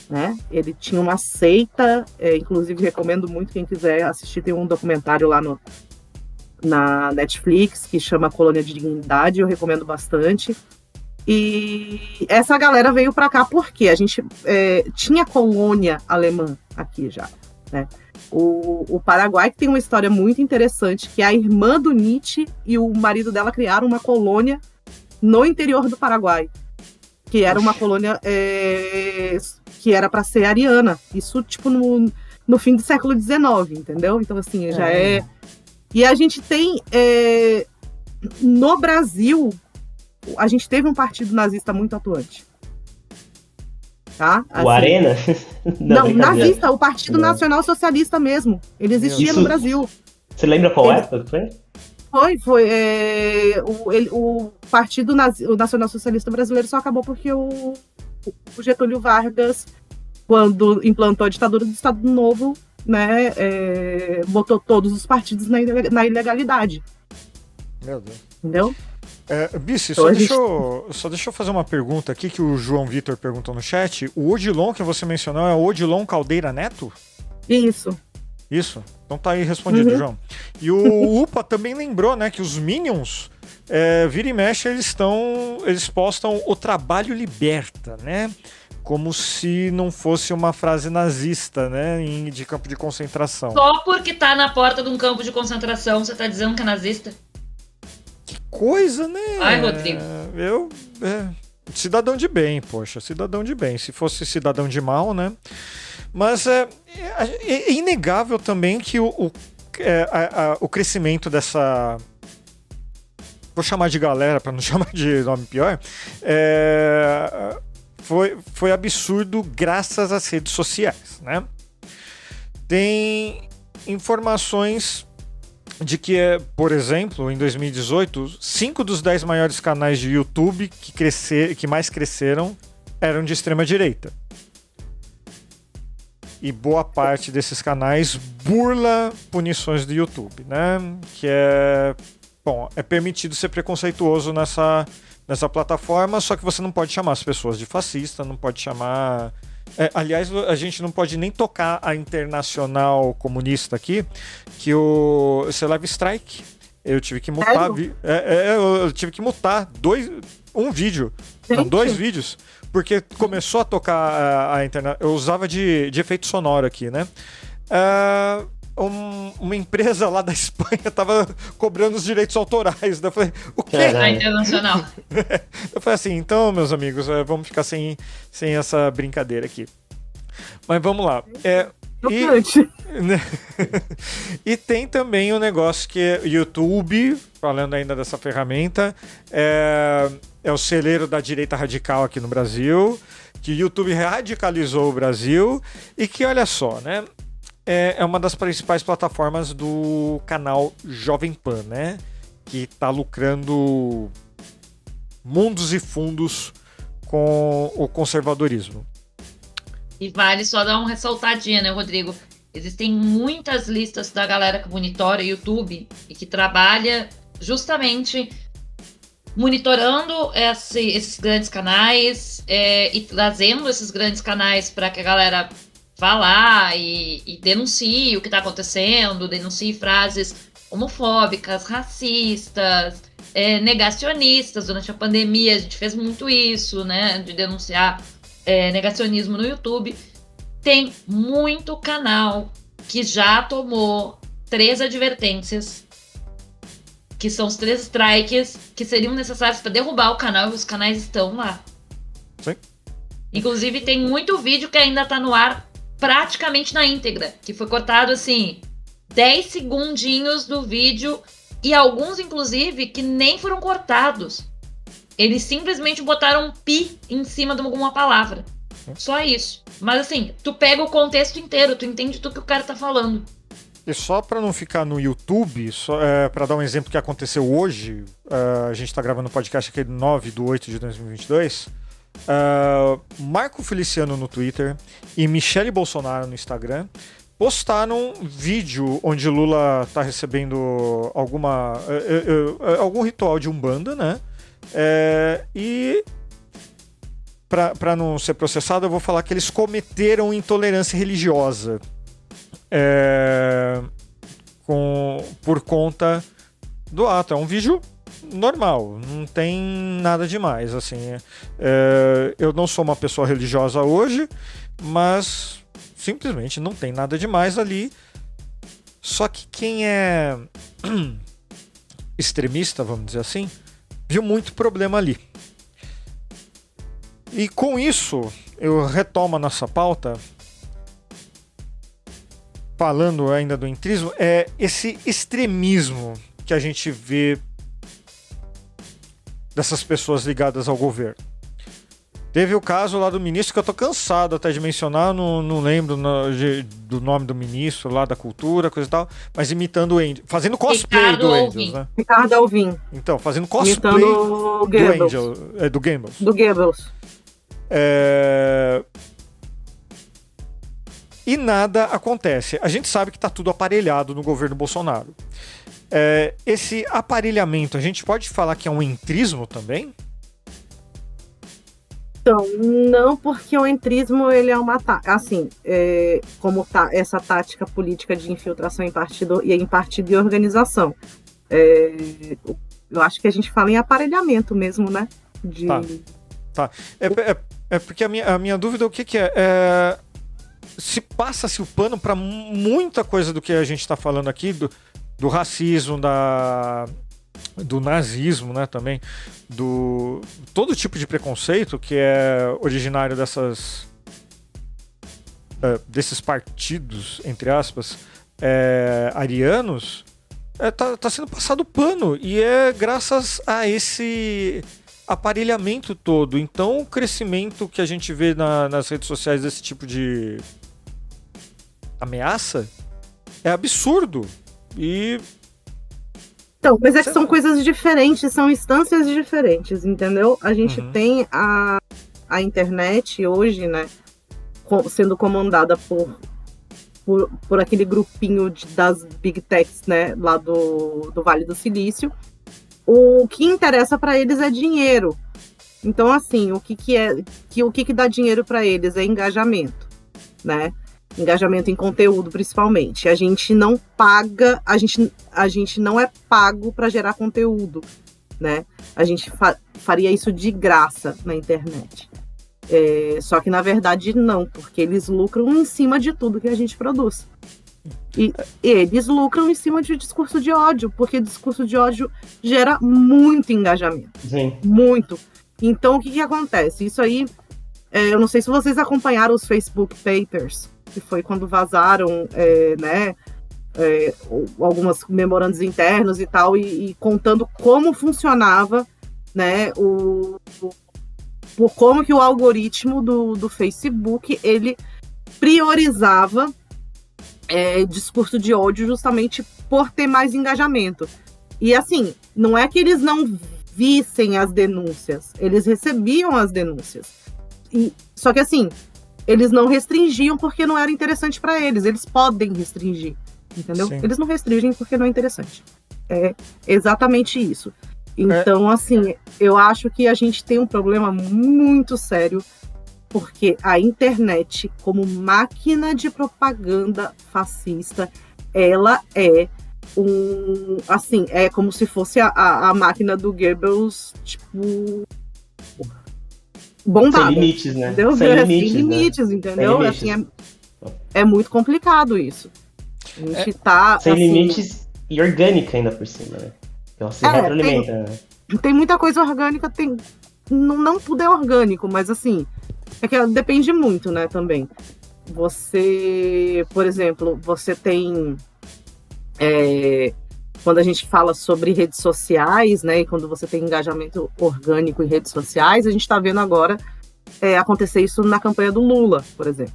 Né? Ele tinha uma seita, é, inclusive recomendo muito quem quiser assistir, tem um documentário lá no, na Netflix que chama Colônia de Dignidade, eu recomendo bastante. E essa galera veio para cá porque a gente é, tinha colônia alemã aqui já. Né? O, o, Paraguai que tem uma história muito interessante, que a irmã do Nietzsche e o marido dela criaram uma colônia no interior do Paraguai, que era uma colônia é, que era para ser ariana. Isso, tipo, no, no fim do século XIX, entendeu? Então, assim, já é. é... E a gente tem. É... No Brasil, a gente teve um partido nazista muito atuante. Tá? Assim, o Arena? não, não nazista, o Partido não. Nacional Socialista mesmo. Ele existia Isso, no Brasil. Você lembra qual ele, época foi? Foi, foi. É, o, ele, o Partido Nazi, o Nacional Socialista Brasileiro só acabou porque o, o Getúlio Vargas, quando implantou a ditadura do Estado Novo, né, é, botou todos os partidos na, na ilegalidade. Meu Deus. Entendeu? É, Bice, só, deixa eu, só deixa eu fazer uma pergunta aqui que o João Vitor perguntou no chat. O Odilon que você mencionou é o Odilon Caldeira Neto? Isso. Isso. Então tá aí respondido, uhum. João. E o UPA também lembrou, né, que os Minions, é, vira e mexe, eles estão. Eles postam o trabalho liberta, né? Como se não fosse uma frase nazista, né? de campo de concentração. Só porque tá na porta de um campo de concentração, você tá dizendo que é nazista? coisa, né? Ai, Rodrigo. Eu. É, cidadão de bem, poxa, cidadão de bem. Se fosse cidadão de mal, né? Mas é, é, é inegável também que o, o, é, a, a, o crescimento dessa. Vou chamar de galera para não chamar de nome pior. É, foi, foi absurdo graças às redes sociais, né? Tem informações de que, por exemplo, em 2018, cinco dos dez maiores canais de YouTube que, crescer, que mais cresceram eram de extrema direita. E boa parte desses canais burla punições do YouTube, né? Que é. Bom, é permitido ser preconceituoso nessa, nessa plataforma, só que você não pode chamar as pessoas de fascista, não pode chamar é, aliás, a gente não pode nem tocar a internacional comunista aqui, que o você leva strike. Eu tive que mutar. Vi, é, é, eu tive que mutar dois, um vídeo. Não, dois vídeos. Porque começou a tocar a, a internet. Eu usava de, de efeito sonoro aqui, né? Uh, um, uma empresa lá da Espanha tava cobrando os direitos autorais. Daí eu falei, o quê? A internacional. eu falei assim, então, meus amigos, é, vamos ficar sem, sem essa brincadeira aqui. Mas vamos lá. É, e, né? e tem também o um negócio que é YouTube, falando ainda dessa ferramenta, é, é o celeiro da direita radical aqui no Brasil, que o YouTube radicalizou o Brasil e que, olha só, né? É, é uma das principais plataformas do canal Jovem Pan, né? Que está lucrando mundos e fundos com o conservadorismo. E vale só dar uma ressaltadinha, né, Rodrigo? Existem muitas listas da galera que monitora YouTube e que trabalha justamente monitorando esse, esses grandes canais é, e trazendo esses grandes canais para que a galera vá lá e, e denuncie o que está acontecendo, denuncie frases homofóbicas, racistas, é, negacionistas. Durante a pandemia a gente fez muito isso, né? De denunciar é, negacionismo no YouTube. Tem muito canal que já tomou três advertências, que são os três strikes que seriam necessários para derrubar o canal e os canais estão lá. Sim. Inclusive, tem muito vídeo que ainda está no ar praticamente na íntegra, que foi cortado assim 10 segundinhos do vídeo e alguns inclusive que nem foram cortados. Eles simplesmente botaram um pi em cima de alguma palavra. Só isso. Mas assim, tu pega o contexto inteiro, tu entende tudo que o cara tá falando. E só para não ficar no YouTube, só é, para dar um exemplo que aconteceu hoje, uh, a gente está gravando o podcast aqui 9 de 8 de 2022. Uh, Marco Feliciano no Twitter e Michele Bolsonaro no Instagram postaram um vídeo onde Lula está recebendo alguma uh, uh, algum ritual de umbanda, né? E para não ser processado, eu vou falar que eles cometeram intolerância religiosa com, por conta do ato. É um vídeo normal, não tem nada demais. Assim, é, eu não sou uma pessoa religiosa hoje, mas simplesmente não tem nada demais ali. Só que quem é extremista, vamos dizer assim, viu muito problema ali. E com isso, eu retomo a nossa pauta, falando ainda do entrismo, é esse extremismo que a gente vê dessas pessoas ligadas ao governo. Teve o caso lá do ministro que eu tô cansado até de mencionar, não, não lembro no, de, do nome do ministro lá da cultura, coisa e tal, mas imitando o Angel, fazendo cosplay Ricardo do Angel, né? Ricardo Alvin. Então, fazendo cosplay do Angel, é, do Goebbels. Do Goebbels. É... E nada acontece. A gente sabe que está tudo aparelhado no governo Bolsonaro. É, esse aparelhamento, a gente pode falar que é um entrismo também? Então, não, porque o entrismo ele é uma assim, é, como tá essa tática política de infiltração em partido e em partido e organização. É, eu acho que a gente fala em aparelhamento mesmo, né? De... Tá. tá. É, é, é, porque a minha, a minha dúvida o que, que é? Se passa-se o pano para muita coisa do que a gente está falando aqui, do, do racismo, da, do nazismo, né, também, do todo tipo de preconceito que é originário dessas uh, desses partidos, entre aspas, é, arianos, é, tá, tá sendo passado pano e é graças a esse aparelhamento todo. Então, o crescimento que a gente vê na, nas redes sociais desse tipo de ameaça é absurdo. E então, mas é que são coisas diferentes, são instâncias diferentes, entendeu? A gente uhum. tem a, a internet hoje, né, sendo comandada por, por, por aquele grupinho de, das big techs, né, lá do, do Vale do Silício. O que interessa para eles é dinheiro. Então, assim, o que, que é que o que, que dá dinheiro para eles é engajamento, né? Engajamento em conteúdo principalmente. A gente não paga, a gente, a gente não é pago para gerar conteúdo, né? A gente fa faria isso de graça na internet. É, só que na verdade não, porque eles lucram em cima de tudo que a gente produz. E eles lucram em cima de discurso de ódio, porque discurso de ódio gera muito engajamento. Sim. Muito. Então o que, que acontece? Isso aí, é, eu não sei se vocês acompanharam os Facebook Papers, que foi quando vazaram, é, né, é, algumas memorandos internos e tal, e, e, contando como funcionava, né, o, o, como que o algoritmo do, do Facebook, ele priorizava é, discurso de ódio justamente por ter mais engajamento. E assim, não é que eles não vissem as denúncias, eles recebiam as denúncias. E, só que assim, eles não restringiam porque não era interessante para eles. Eles podem restringir, entendeu? Sim. Eles não restringem porque não é interessante. É exatamente isso. Então, é. assim, eu acho que a gente tem um problema muito sério porque a internet, como máquina de propaganda fascista, ela é um. Assim, é como se fosse a, a, a máquina do Goebbels, tipo bombada. Sem limites, né? Entendeu? Sem limites, Sem limites né? entendeu? Sem limites. Assim, é, é, muito complicado isso. A gente é, tá. Sem assim, limites e orgânica ainda por cima, né? Então se é, retroalimenta, tem, né? Tem muita coisa orgânica, tem. Não, não tudo é orgânico, mas assim. É que depende muito, né, também. Você, por exemplo, você tem. É, quando a gente fala sobre redes sociais, né, e quando você tem engajamento orgânico em redes sociais, a gente está vendo agora é, acontecer isso na campanha do Lula, por exemplo.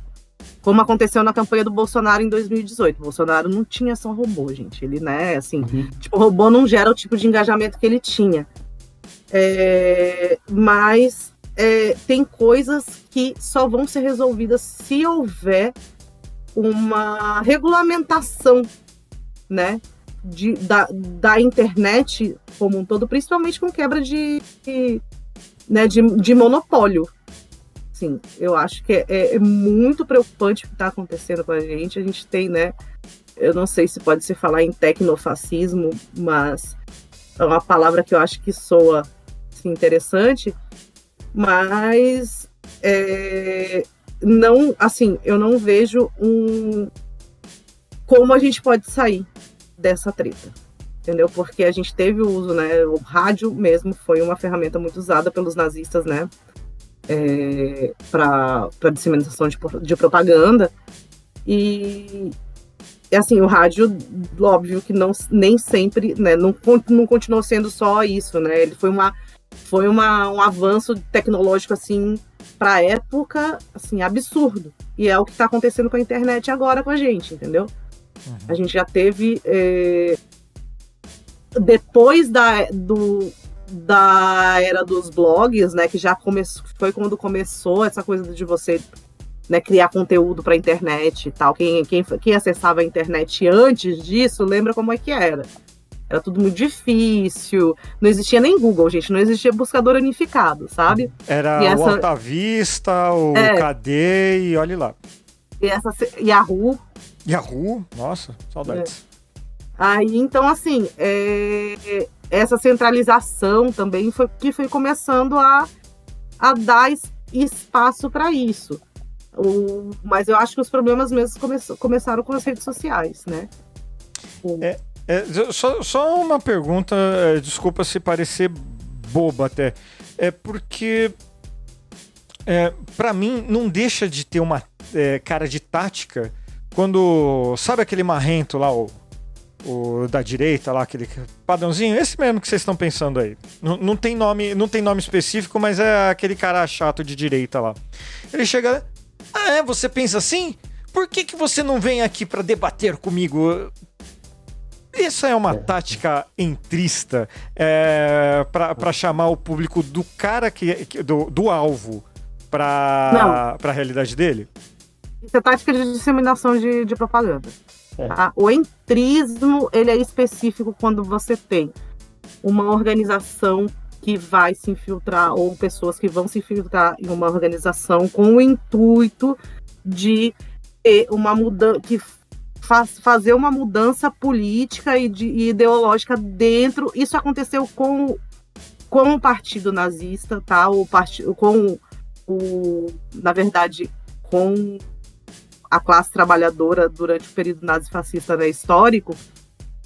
Como aconteceu na campanha do Bolsonaro em 2018. O Bolsonaro não tinha só robô, gente. Ele, né, assim, uhum. tipo, o robô não gera o tipo de engajamento que ele tinha. É, mas é, tem coisas que só vão ser resolvidas se houver uma regulamentação, né, de, da, da internet como um todo, principalmente com quebra de, de, né, de, de monopólio. Sim, eu acho que é, é muito preocupante o que está acontecendo com a gente. A gente tem, né? Eu não sei se pode se falar em tecnofascismo, mas é uma palavra que eu acho que soa assim, interessante. Mas é, não, assim, eu não vejo um como a gente pode sair dessa treta, entendeu? Porque a gente teve o uso, né? O rádio mesmo foi uma ferramenta muito usada pelos nazistas, né? É, para disseminação de, de propaganda e assim o rádio óbvio que não nem sempre né não, não continuou sendo só isso né ele foi uma foi uma, um avanço tecnológico assim para época assim absurdo e é o que está acontecendo com a internet agora com a gente entendeu uhum. a gente já teve é, depois da do, da era dos blogs né que já começou foi quando começou essa coisa de você né, criar conteúdo para internet e tal quem, quem quem acessava a internet antes disso lembra como é que era era tudo muito difícil. Não existia nem Google, gente. Não existia buscador unificado, sabe? Era essa... o Alta Vista, o é. KD e olhe lá. E essa Yahoo. Yahoo? Nossa, saudades. É. Aí, então, assim, é... essa centralização também foi que foi começando a, a dar espaço para isso. O... Mas eu acho que os problemas mesmo come... começaram com as redes sociais, né? O... É, é, só, só uma pergunta, é, desculpa se parecer boba até. É porque, é, para mim, não deixa de ter uma é, cara de tática quando. Sabe aquele marrento lá, o, o da direita lá, aquele padrãozinho? Esse mesmo que vocês estão pensando aí. Não, não, tem nome, não tem nome específico, mas é aquele cara chato de direita lá. Ele chega. Ah, é? Você pensa assim? Por que, que você não vem aqui para debater comigo? Essa é uma é. tática entrista é, para chamar o público do cara que, do, do alvo para a realidade dele? Isso é tática de disseminação de, de propaganda. É. Tá? O entrismo ele é específico quando você tem uma organização que vai se infiltrar ou pessoas que vão se infiltrar em uma organização com o intuito de ter uma mudança que faz, fazer uma mudança política e, de, e ideológica dentro. Isso aconteceu com, com o partido nazista, tá? O partido, com o, na verdade, com a classe trabalhadora durante o período nazifascista né, histórico,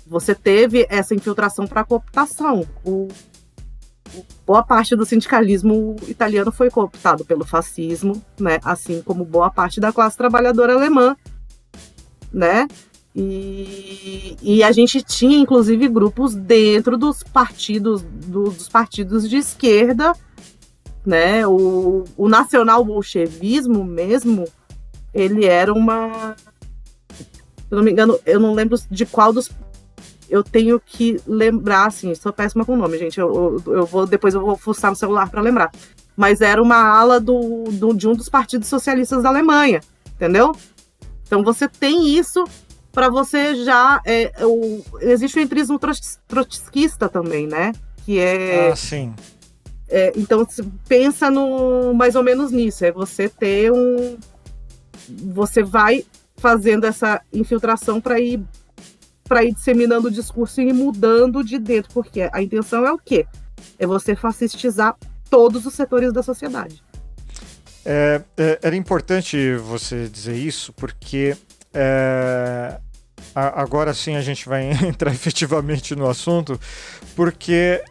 você teve essa infiltração para cooptação. O, boa parte do sindicalismo italiano foi cooptado pelo fascismo, né? assim como boa parte da classe trabalhadora alemã né? E, e, a gente tinha, inclusive, grupos dentro dos partidos, do, dos partidos de esquerda, né? O, o nacional-bolchevismo mesmo, ele era uma... Se eu não me engano, eu não lembro de qual dos... Eu tenho que lembrar, assim, sou péssima com o nome, gente. Eu, eu, eu vou depois eu vou fuçar no celular para lembrar. Mas era uma ala do, do, de um dos partidos socialistas da Alemanha, entendeu? Então você tem isso para você já. É, o, existe o entrismo trotskista também, né? Que é. Ah, sim. É, então pensa no mais ou menos nisso. É você ter um. Você vai fazendo essa infiltração para ir para ir disseminando o discurso e mudando de dentro, porque a intenção é o quê? É você fascistizar todos os setores da sociedade. É, é, era importante você dizer isso, porque é, agora sim a gente vai entrar efetivamente no assunto, porque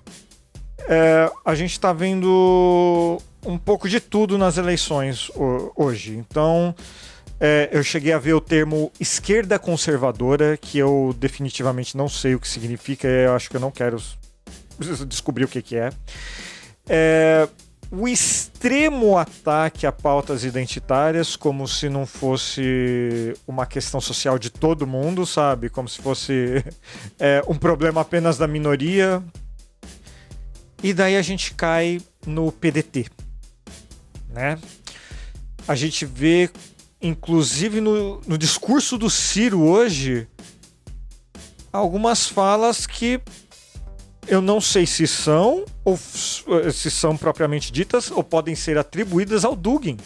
é, a gente está vendo um pouco de tudo nas eleições hoje. Então, é, eu cheguei a ver o termo esquerda conservadora, que eu definitivamente não sei o que significa, eu acho que eu não quero descobrir o que, que é. é o extremo ataque a pautas identitárias, como se não fosse uma questão social de todo mundo, sabe? Como se fosse é, um problema apenas da minoria. E daí a gente cai no PDT, né? A gente vê, inclusive no, no discurso do Ciro hoje, algumas falas que eu não sei se são ou f- se são propriamente ditas ou podem ser atribuídas ao Dugin.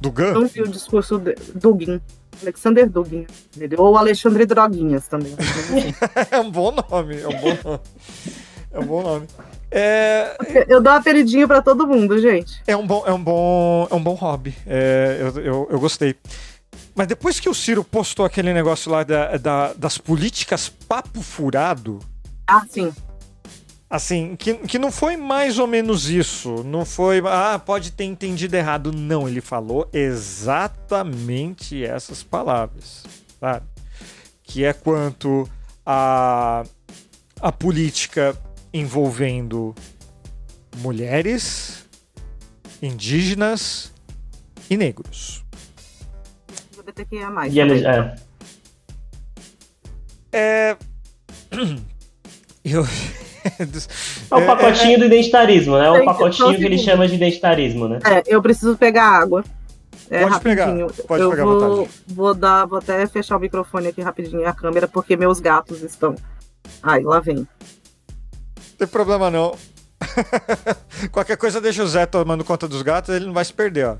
Dugan? Não vi o discurso de Dugin. Alexander Dugin. entendeu? Ou Alexandre Droguinhas também. É um bom nome, é um bom nome. É um bom nome. É, Eu dou apelidinho pra todo mundo, gente. é um bom, é um bom, é um bom hobby. É, eu, eu, eu gostei. Mas depois que o Ciro postou aquele negócio lá da, da- das políticas papo furado, Ah, sim. assim, que, que não foi mais ou menos isso. Não foi, ah, pode ter entendido errado. Não, ele falou exatamente essas palavras, sabe? Que é quanto a, a política envolvendo mulheres, indígenas e negros. LGBTQIA+. mais. E ele, também. é. É. Eu. É o pacotinho do identitarismo, né? É o pacotinho que ele chama de identitarismo, né? É, eu preciso pegar água. É, Pode pegar, rapidinho. pode eu pegar vou, vontade. vou dar, vou até fechar o microfone aqui rapidinho a câmera, porque meus gatos estão. Ai, lá vem. Não tem problema não. Qualquer coisa deixa o Zé tomando conta dos gatos, ele não vai se perder, ó.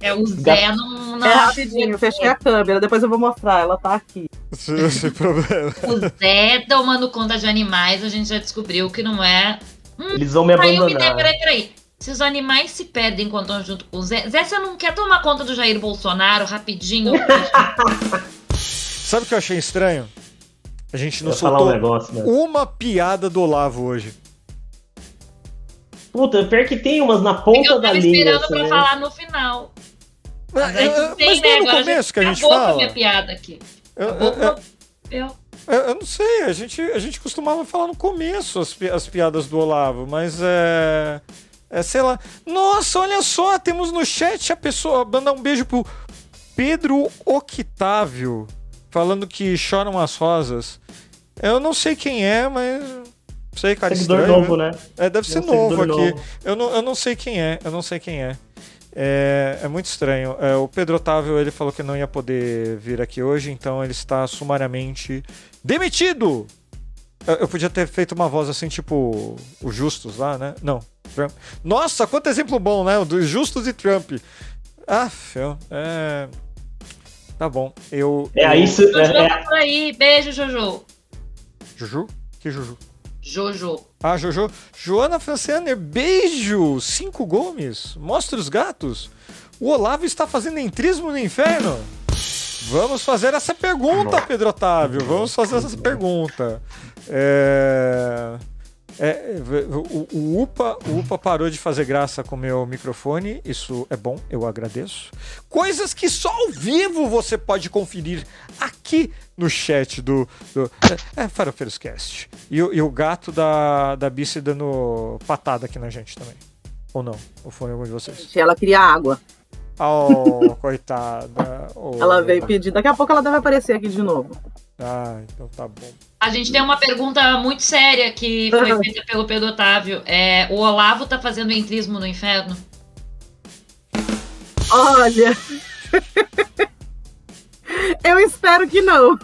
É, o Zé não. não é acha rapidinho, fechei a câmera, depois eu vou mostrar, ela tá aqui. Sem, sem problema. O Zé tomando conta de animais, a gente já descobriu que não é. Eles vão me Aí eu me dei, abandonar. peraí, peraí. Se os animais se perdem quando estão junto com o Zé. Zé, você não quer tomar conta do Jair Bolsonaro rapidinho? Sabe o que eu achei estranho? A gente Eu não falar um soltou negócio, né? uma piada do Olavo hoje. Puta, pior que tem umas na ponta eu da tava língua. esperando assim, pra né? falar no final. Mas, Eu- eu- mas não é né? no Agora começo que a gente acabou com a fala. minha piada aqui. Eu, eu- eu- eu- eu- eu não sei, a gente, a gente costumava falar no começo as, pi- as piadas do Olavo, mas é. É, sei lá. Nossa, olha só, temos no chat a pessoa. Mandar um beijo pro Pedro Octávio, falando que choram as rosas. Eu não sei quem é, mas. Sei, cara. Seguidor estranho, novo, né? né? É, deve ser É um novo aqui. novo. Eu não, eu não sei quem é, eu não sei quem é. É, é muito estranho. É, o Pedro Otávio ele falou que não ia poder vir aqui hoje, então ele está sumariamente demitido. Eu, eu podia ter feito uma voz assim, tipo o Justus lá, né? Não, Trump. Nossa, quanto exemplo bom, né? O do Justus e Trump. Ah, eu, é. Tá bom. Eu. É, eu- isso. É, por aí. Beijo, Jojo. Juju? Que Juju? Jojo. Ah, Jojo. Joana Francianer, beijo! Cinco Gomes, mostra os gatos. O Olavo está fazendo entrismo no inferno? Vamos fazer essa pergunta, Pedro Otávio. Vamos fazer essa pergunta. É... é, o, o UPA, o UPA parou de fazer graça com o meu microfone. Isso é bom, eu agradeço. Coisas que só ao vivo você pode conferir aqui no chat do. do é, é Farofeiros Cast. E, o- e o gato da, da Bice dando patada aqui na gente também. Ou não? Ou foi algum de vocês? Ela queria água. Oh, coitada. Oh. Ela veio pedir. Daqui a pouco ela deve aparecer aqui de novo. Ah, então tá bom. A gente tem uma pergunta muito séria que foi feita pelo Pedro Otávio. É, o Olavo tá fazendo entrismo no inferno? Olha. Eu espero que não.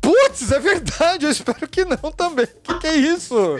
Putz, é verdade, eu espero que não também. Que que é isso?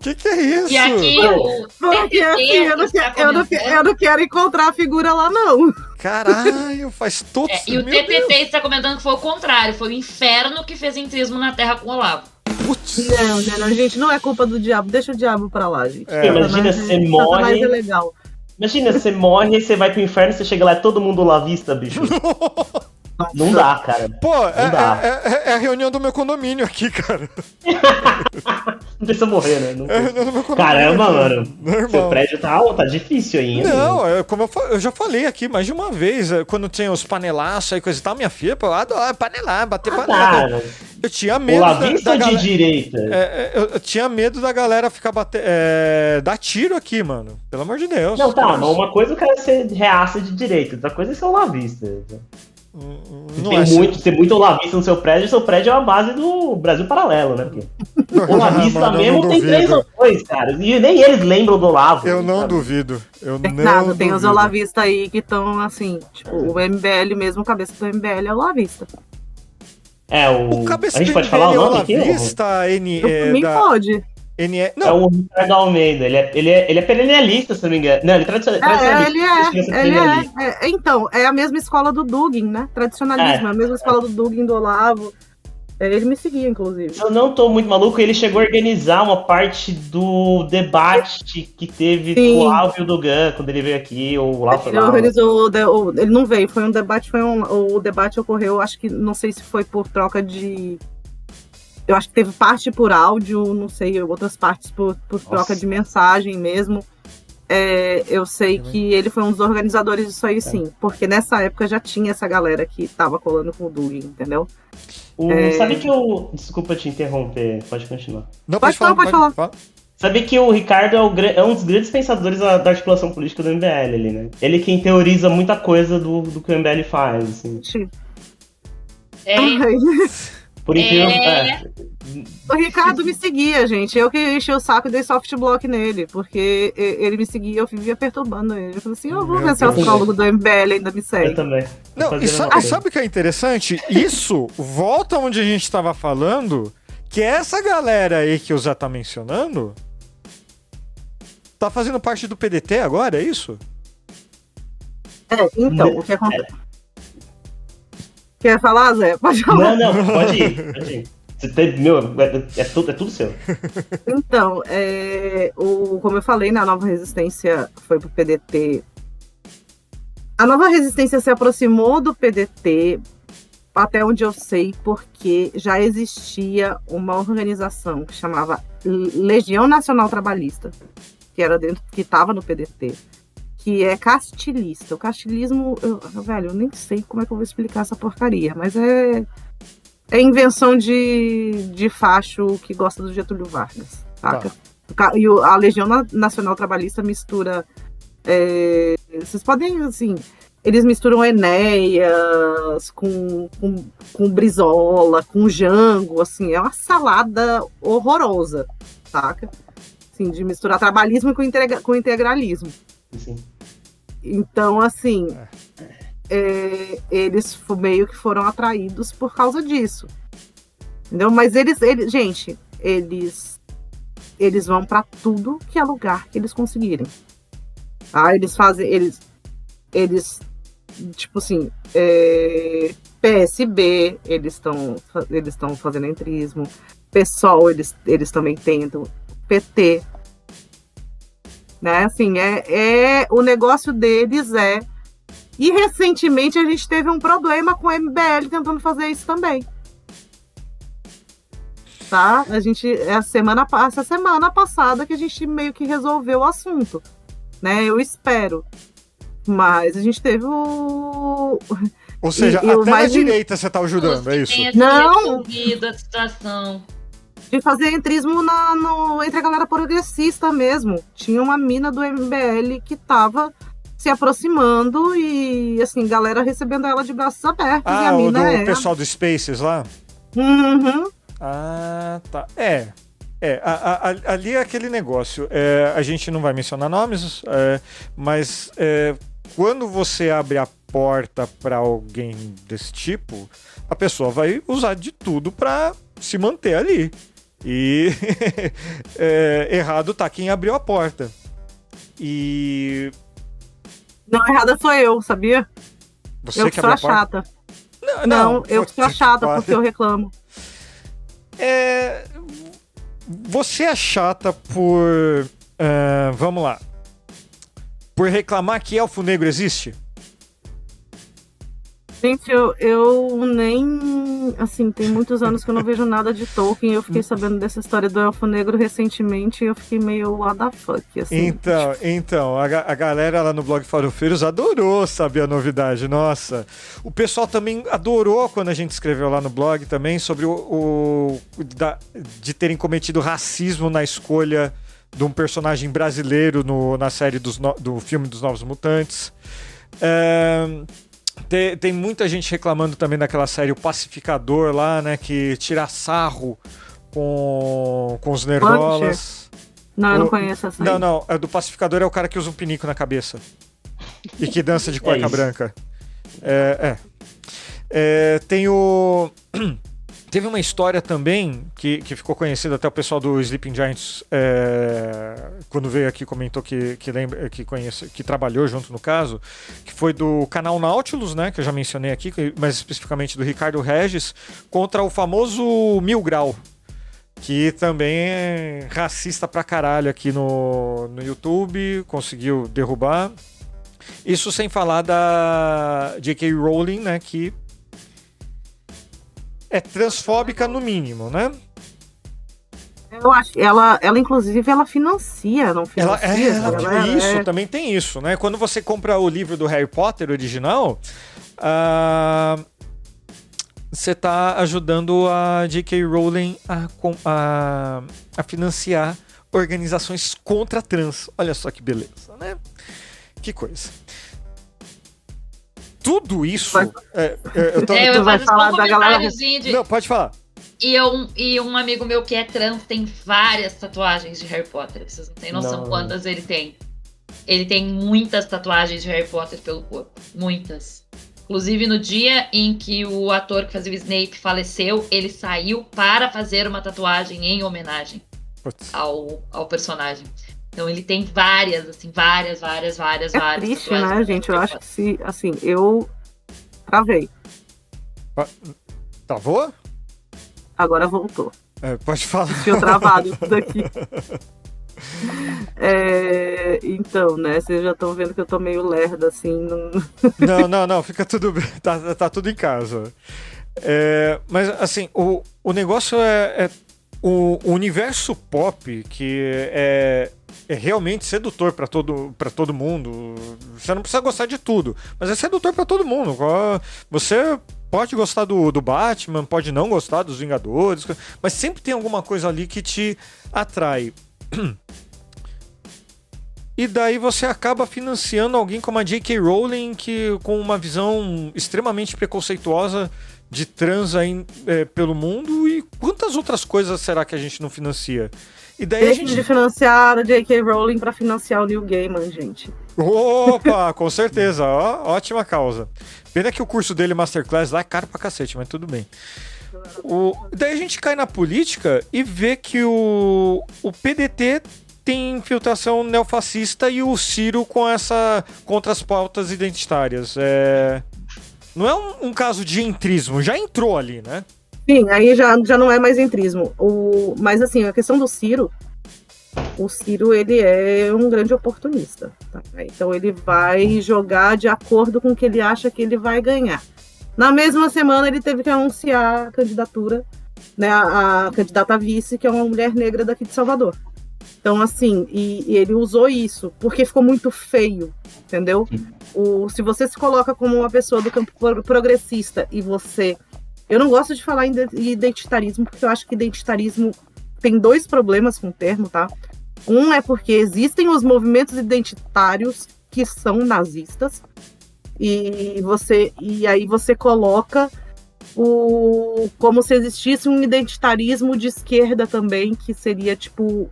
que que é isso? E aqui o Porque assim, eu não, quero, eu, não, eu não quero encontrar a figura lá, não. Caralho, faz todo É, e o TTT Deus. está comentando que foi o contrário, foi o inferno que fez entrismo na Terra com o Olavo. Putz. Não, não, não, gente, não é culpa do diabo. Deixa o diabo pra lá, gente. É, imagina, você Satanás morre. é legal. Imagina, você morre, você vai pro inferno, você chega lá, é todo mundo lavista, bicho. Não dá, cara. Pô, é, dá. é- é- é a reunião do meu condomínio aqui, cara. Não precisa morrer, né? Não É a reunião do meu condomínio. Caramba, mano. Irmão. Seu prédio tá, tá difícil ainda. Não, é, como eu, eu já falei aqui mais de uma vez, é, quando tinha os panelaços aí, coisa e tal, minha filha, pô, eu adoro panelar, bater Ah, panela. tá. Eu tinha medo da, da de galera. direita? É, é, eu, eu tinha medo da galera ficar bater. É, dar tiro aqui, mano. Pelo amor de Deus. Não, tá, mas uma coisa o cara ser reaça de direita, outra coisa é ser lavista. Se Não tem muito, ser muito lavista no seu prédio, seu prédio é a base do Brasil Paralelo, né? Porque o lavista Mano, eu mesmo tem três ou dois, cara. E nem eles lembram do Olavo. Eu não sabe? duvido. Eu Tem não nada, tem os olavistas aí que estão assim, tipo, o MBL mesmo, cabeça do MBL é o lavista. É, o. O cabeça a gente pode falar o é nome La aqui? N, é, mim da pode. NE. É Não, o Ricardo Almeida. Ele é, ele, é, ele é perennialista, se não me engano. Não, ele é É, tradicionalista. ele ver se é, ele perennialista. é, é. Então, é a mesma escola do Dugin, né? Tradicionalismo, é, a mesma escola do Dugin, do Olavo. É, ele me seguia, inclusive. Eu não tô muito maluco, ele chegou a organizar uma parte do debate que teve Sim. com o Alvo e o Dugan quando ele veio aqui, ou o Lá foi Ele lá. organizou, o- ele não veio, foi um debate, foi um, o debate ocorreu, acho que, não sei se foi por troca de, eu acho que teve parte por áudio, não sei, outras partes por, por troca de mensagem mesmo. É, eu sei que ele foi um dos organizadores disso É. aí, sim, porque nessa época já tinha essa galera que tava colando com o Dugin, entendeu? O- É. Sabe que o. Desculpa te interromper, pode continuar. não Pode falar, pode falar. Sabe que o Ricardo é, o é um dos grandes pensadores da, da articulação política do MBL ali, né? Ele é quem teoriza muita coisa do, do que o MBL faz, assim. É, Ai, Por incrível É. é. O Ricardo me seguia, gente. Eu que enchi o saco e dei soft block nele, porque ele me seguia, eu vivia perturbando ele. Eu falei assim: eu vou ver se o astrólogo do MBL ainda me Eu segue. também. Tô Não, e fazendo sa- uma e coisa. sabe o que é interessante? Isso volta onde a gente estava falando, que essa galera aí que o Zé tá mencionando tá fazendo parte do PDT agora, é isso? É, então, o que acontece? Quer falar, Zé? Pode falar. Não, não, pode ir, pode ir. Teve, meu, é, é tudo, é tudo seu. Então, é, o, como eu falei, né, a nova resistência foi pro PDT. A nova resistência se aproximou do PDT, até onde eu sei, porque já existia uma organização que chamava Legião Nacional Trabalhista, que era dentro, que estava no PDT, que é castilista. O castilismo, eu, velho, eu nem sei como é que eu vou explicar essa porcaria, mas é é invenção de, de facho que gosta do Getúlio Vargas, saca? Ca- E a Legião Na- Nacional Trabalhista mistura. é, vocês podem, assim. Eles misturam Enéas com, com, com Brizola, com Jango, assim, é uma salada horrorosa, saca? Assim, de misturar trabalhismo com, integra- com integralismo. Assim. Então, assim, é, eles fo- meio que foram atraídos por causa disso. Entendeu? Mas eles, eles gente, eles eles vão para tudo que é lugar que eles conseguirem. Tá? Eles fazem, eles eles tipo assim, é, PSB, eles estão eles estão fazendo entrismo, PSOL, eles eles também tentam, PT, né? Assim, é, é o negócio deles é e recentemente a gente teve um problema com o MBL tentando fazer isso também. Tá? A gente é a semana essa semana passada que a gente meio que resolveu o assunto, né? Eu espero. Mas a gente teve o Ou seja, E- até mais direita você tá ajudando, é isso? Não. a situação. De fazer entrismo na, no, entre a galera progressista mesmo. Tinha uma mina do MBL que tava se aproximando e, assim, galera recebendo ela de braços abertos. e a Ah, o do mina é. pessoal do Spaces lá? Uhum. Ah, tá. É. É, a- a- ali é aquele negócio. É, a gente não vai mencionar nomes, é, mas é, quando você abre a porta para alguém desse tipo, a pessoa vai usar de tudo para se manter ali. E é, errado tá quem abriu a porta. E Não, errada sou eu, sabia? você eu que que sou a a porta? chata. Não, eu sou a chata porque eu reclamo. É, você é chata por. ah, vamos lá. Por reclamar que elfo negro existe? Gente, eu, eu nem. Assim, tem muitos anos que eu não vejo nada de Tolkien. Eu fiquei sabendo dessa história do Elfo Negro recentemente e eu fiquei meio what the fuck, assim. Então, então a, a galera lá no blog Farofeiros adorou saber a novidade. Nossa, o pessoal também adorou quando a gente escreveu lá no blog também sobre o, o- da- de terem cometido racismo na escolha de um personagem brasileiro no- na série dos no- do filme dos Novos Mutantes. É, tem, tem muita gente reclamando também daquela série O Pacificador lá, né? Que tira sarro com, com os nerdolas. Não, eu não conheço essa. Não, não. É do pacificador é o cara que usa um pinico na cabeça. E que dança de cueca isso. branca. É, é. É, Tem o. Teve uma história também que, que ficou conhecida até o pessoal do Sleeping Giants, é, quando veio aqui, comentou que, que, lembra, que, conhece, que trabalhou junto no caso, que foi do canal Nautilus, né, que eu já mencionei aqui, mais especificamente do Ricardo Regis, contra o famoso Mil Grau, que também é racista pra caralho aqui no, no YouTube, conseguiu derrubar. Isso sem falar da J.K. Rowling, né, que é transfóbica no mínimo, né? Eu acho, ela, ela inclusive, ela financia, não financia. Ela, é, ela, ela, isso, é... também tem isso, né? Quando você compra o livro do Harry Potter original, uh, você está ajudando a J.K. Rowling a, a, a financiar organizações contra trans. Olha só que beleza, né? Que coisa tudo isso. É, é, eu, tô, é, eu tô... vai falar da galera. De... Não, pode falar. E, eu, e um amigo meu que é trans tem várias tatuagens de Harry Potter. Vocês não têm noção não. quantas ele tem. Ele tem muitas tatuagens de Harry Potter pelo corpo. Muitas. Inclusive, no dia em que o ator que fazia o Snape faleceu, ele saiu para fazer uma tatuagem em homenagem ao, ao personagem. Então ele tem várias, assim, várias, várias, várias, é várias. Triste, né, gente? Eu acho que se, assim, eu travei. Travou? Agora voltou. É, pode falar. Tinha travado isso daqui. É, então, né? Vocês já estão vendo que eu tô meio lerda, assim. Não, não, não, não fica tudo bem. Tá, tá tudo em casa. É, mas, assim, o, o negócio é, é o, o, universo pop, que é, é realmente sedutor para todo, pra todo mundo. Você não precisa gostar de tudo, mas é sedutor para todo mundo. Você pode gostar do, do Batman, pode não gostar dos Vingadores, mas sempre tem alguma coisa ali que te atrai. E daí você acaba financiando alguém como a J.K. Rowling, que com uma visão extremamente preconceituosa de trans aí, é, pelo mundo. E quantas outras coisas será que a gente não financia? E daí Deixe a gente... de financiar a J.K. Rowling para financiar o New Gaiman, gente. Opa, com certeza. Ó, ótima causa. Pena que o curso dele, Masterclass, lá é caro pra cacete, mas tudo bem. O... Daí a gente cai na política e vê que o, o PDT tem infiltração neofascista e o Ciro com essa contra as pautas identitárias. É... Não é um, um caso de entrismo, já entrou ali, né? Sim, aí já, já não é mais entrismo. O, mas assim, a questão do Ciro, o Ciro ele é um grande oportunista. Tá? Então ele vai jogar de acordo com o que ele acha que ele vai ganhar. Na mesma semana ele teve que anunciar a candidatura, né, a, a candidata a vice, que é uma mulher negra daqui de Salvador. Então, assim, e, e, ele usou isso porque ficou muito feio, entendeu? O, se você se coloca como uma pessoa do campo progressista e você eu não gosto de falar em identitarismo, porque eu acho que identitarismo tem dois problemas com o termo, tá? Um é porque existem os movimentos identitários que são nazistas, e você e aí você coloca o como se existisse um identitarismo de esquerda também, que seria tipo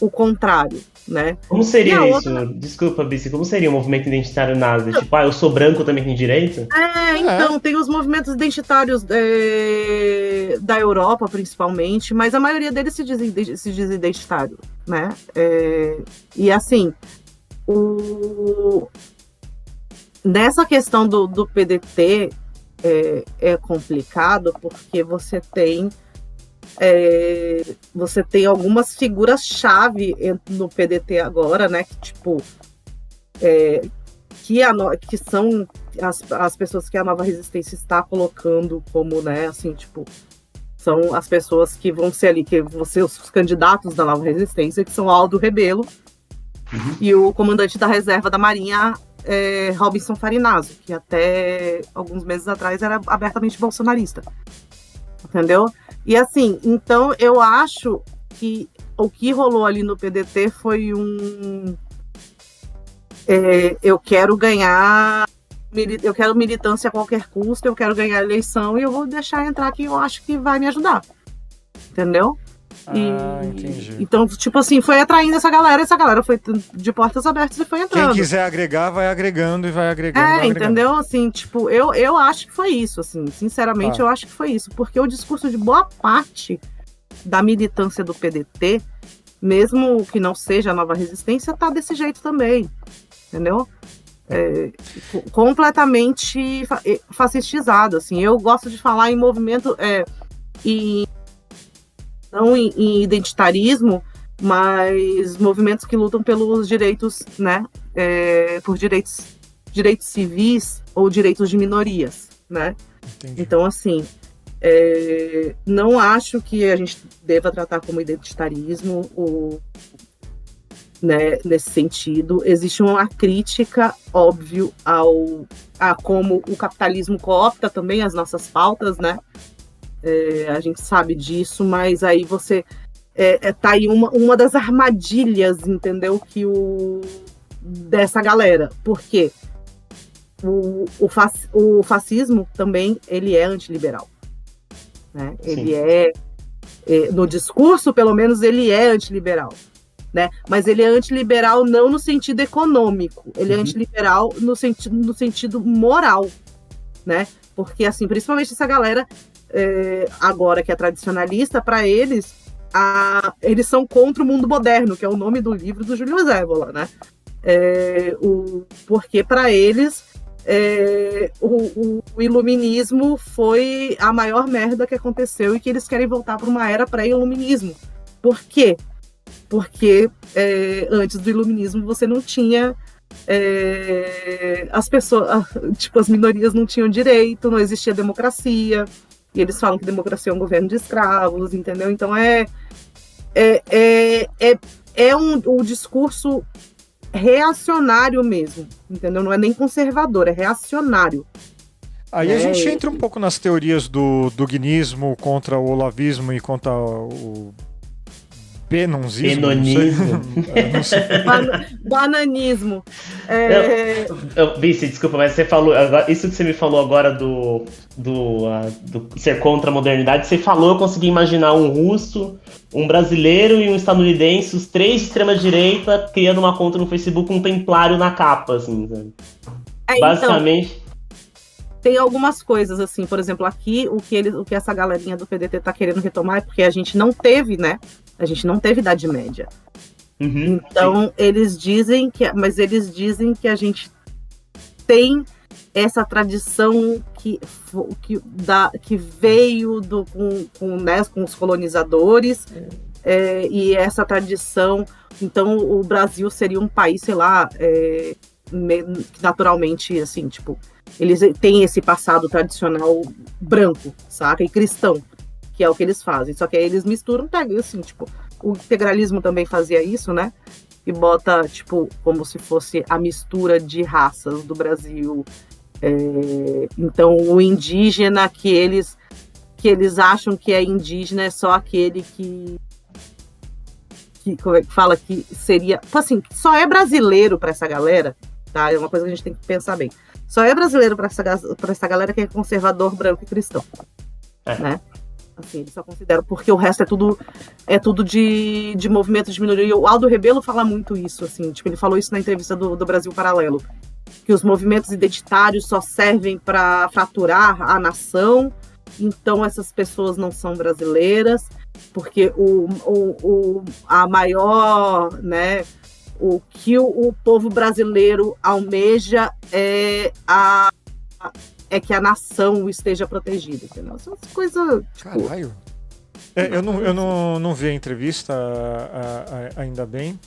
o contrário né? Como seria isso? Outra... Desculpa, Bici, como seria o um movimento identitário nazi? Tipo, ah, eu sou branco, também tenho direito? É, então, é. tem os movimentos identitários é, da Europa, principalmente, mas a maioria deles se diz, se diz identitário, né? É, e assim, o... nessa questão do, do PDT é, é complicado porque você tem é, você tem algumas figuras-chave no PDT agora, né? Que, tipo, é, que, a, que são as, as pessoas que a nova resistência está colocando como, né, assim, tipo, são as pessoas que vão ser ali, que vão ser os candidatos da nova resistência, que são Aldo Rebelo uhum. e o comandante da reserva da Marinha, é, Robinson Farinazzo, que até alguns meses atrás era abertamente bolsonarista. Entendeu? E assim, então eu acho que o que rolou ali no PDT foi um. É, eu quero ganhar. Eu quero militância a qualquer custo, eu quero ganhar eleição e eu vou deixar entrar quem eu acho que vai me ajudar. Entendeu? Ah, entendi. Então, tipo assim, foi atraindo essa galera, essa galera foi de portas abertas e foi entrando. Quem quiser agregar, vai agregando e vai agregando. É, vai agregando. entendeu? Assim, tipo, eu, eu acho que foi isso, assim, sinceramente, Tá. eu acho que foi isso, porque o discurso de boa parte da militância do PDT, mesmo que não seja a nova resistência, tá desse jeito também, entendeu? É, co- completamente fa- fascistizado, assim. Eu gosto de falar em movimento, é, em, não em, em identitarismo, mas movimentos que lutam pelos direitos, né, é, por direitos, direitos civis ou direitos de minorias, né? Entendi. Então, assim, é, não acho que a gente deva tratar como identitarismo o, né, nesse sentido. Existe uma crítica, óbvio, ao, a como o capitalismo coopta também as nossas pautas, né? É, a gente sabe disso, mas aí você é, é, tá aí uma, uma das armadilhas, entendeu? Que o dessa galera. Por quê? O, o, fac- o fascismo também ele é antiliberal. Né? Ele é, é, no discurso, pelo menos, ele é antiliberal. Né? Mas ele é antiliberal não no sentido econômico, ele é Uhum. antiliberal no, senti no sentido moral. Né? Porque, assim, principalmente essa galera é, agora que é tradicionalista, para eles, a, eles são contra o mundo moderno, que é o nome do livro do Júlio Zévola, né? É, o, porque para eles é, o, o iluminismo foi a maior merda que aconteceu e que eles querem voltar para uma era pré-iluminismo. Por quê? Porque é, antes do iluminismo você não tinha é, as pessoas, tipo, as minorias não tinham direito, não existia democracia. E eles falam que democracia é um governo de escravos, entendeu? Então é é, é, é, é um, o discurso reacionário mesmo, entendeu? Não é nem conservador, é reacionário. Aí a É, gente e- entra um pouco nas teorias do dugnismo contra o olavismo e contra o não sei. Ban- bananismo. É, Eu- Vice, desculpa, mas você falou. agora- isso que você me falou agora do, do, ah, do ser contra a modernidade, você falou, eu consegui imaginar um russo, um brasileiro e um estadunidense, os três de extrema-direita, criando uma conta no Facebook com um templário na capa, assim, sabe? é, então, Basicamente. tem algumas coisas, assim, por exemplo, aqui o que, eles, o que essa galerinha do PDT tá querendo retomar é porque a gente não teve, né? A gente não teve Idade Média. Uhum, Então, eles dizem que. Mas eles dizem que a gente tem essa tradição que, que, da, que veio do, com, com, né, com os colonizadores, é, e essa tradição. Então, o Brasil seria um país, sei lá, é, naturalmente, assim, tipo, eles têm esse passado tradicional branco, saca? E cristão, que é o que eles fazem. Só que aí eles misturam, pegam assim, tipo, o integralismo também fazia isso, né? E bota, tipo, como se fosse a mistura de raças do Brasil. É, então, o indígena que eles que eles acham que é indígena é só aquele que que como é que fala que seria, tipo assim, só é brasileiro para essa galera, tá? É uma coisa que a gente tem que pensar bem. Só é brasileiro para essa para essa galera que é conservador, branco e cristão, É. né? Assim, eles só consideram porque o resto é tudo é tudo de, de movimento de minoria. E o Aldo Rebelo fala muito isso, assim, tipo, ele falou isso na entrevista do, do Brasil Paralelo, que os movimentos identitários só servem para fraturar a nação, então essas pessoas não são brasileiras, porque o, o, o, a maior, né, o que o, o povo brasileiro almeja é a é que a nação esteja protegida, entendeu? Essas coisas, tipo, Caralho. É, eu não, eu não, não vi a entrevista a- a- ainda bem.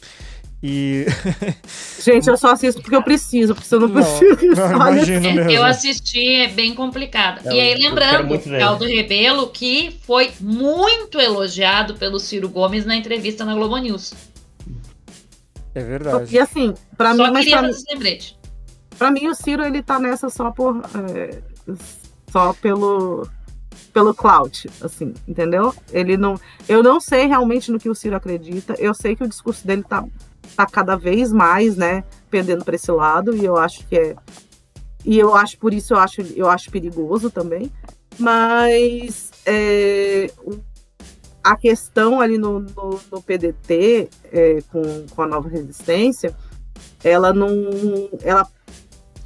E. gente, eu só assisto porque eu preciso, porque se eu não Não, preciso, não, imagino mesmo. Eu assisti, é bem complicado. Não, e aí, lembrando, muito ver. Aldo Rebelo, que foi muito elogiado pelo Ciro Gomes na entrevista na Globo News. É verdade. E assim, pra Só mim, mas queria pra, fazer esse lembrete. Pra mim o Ciro ele tá nessa só por é, só pelo pelo clout, assim, entendeu? Ele não, eu não sei realmente no que o Ciro acredita. Eu sei que o discurso dele tá tá cada vez mais, né, pendendo para esse lado e eu acho que é e eu acho por isso eu acho eu acho perigoso também. Mas é, a questão ali no, no, no PDT, é, com, com a nova resistência, ela não. Ela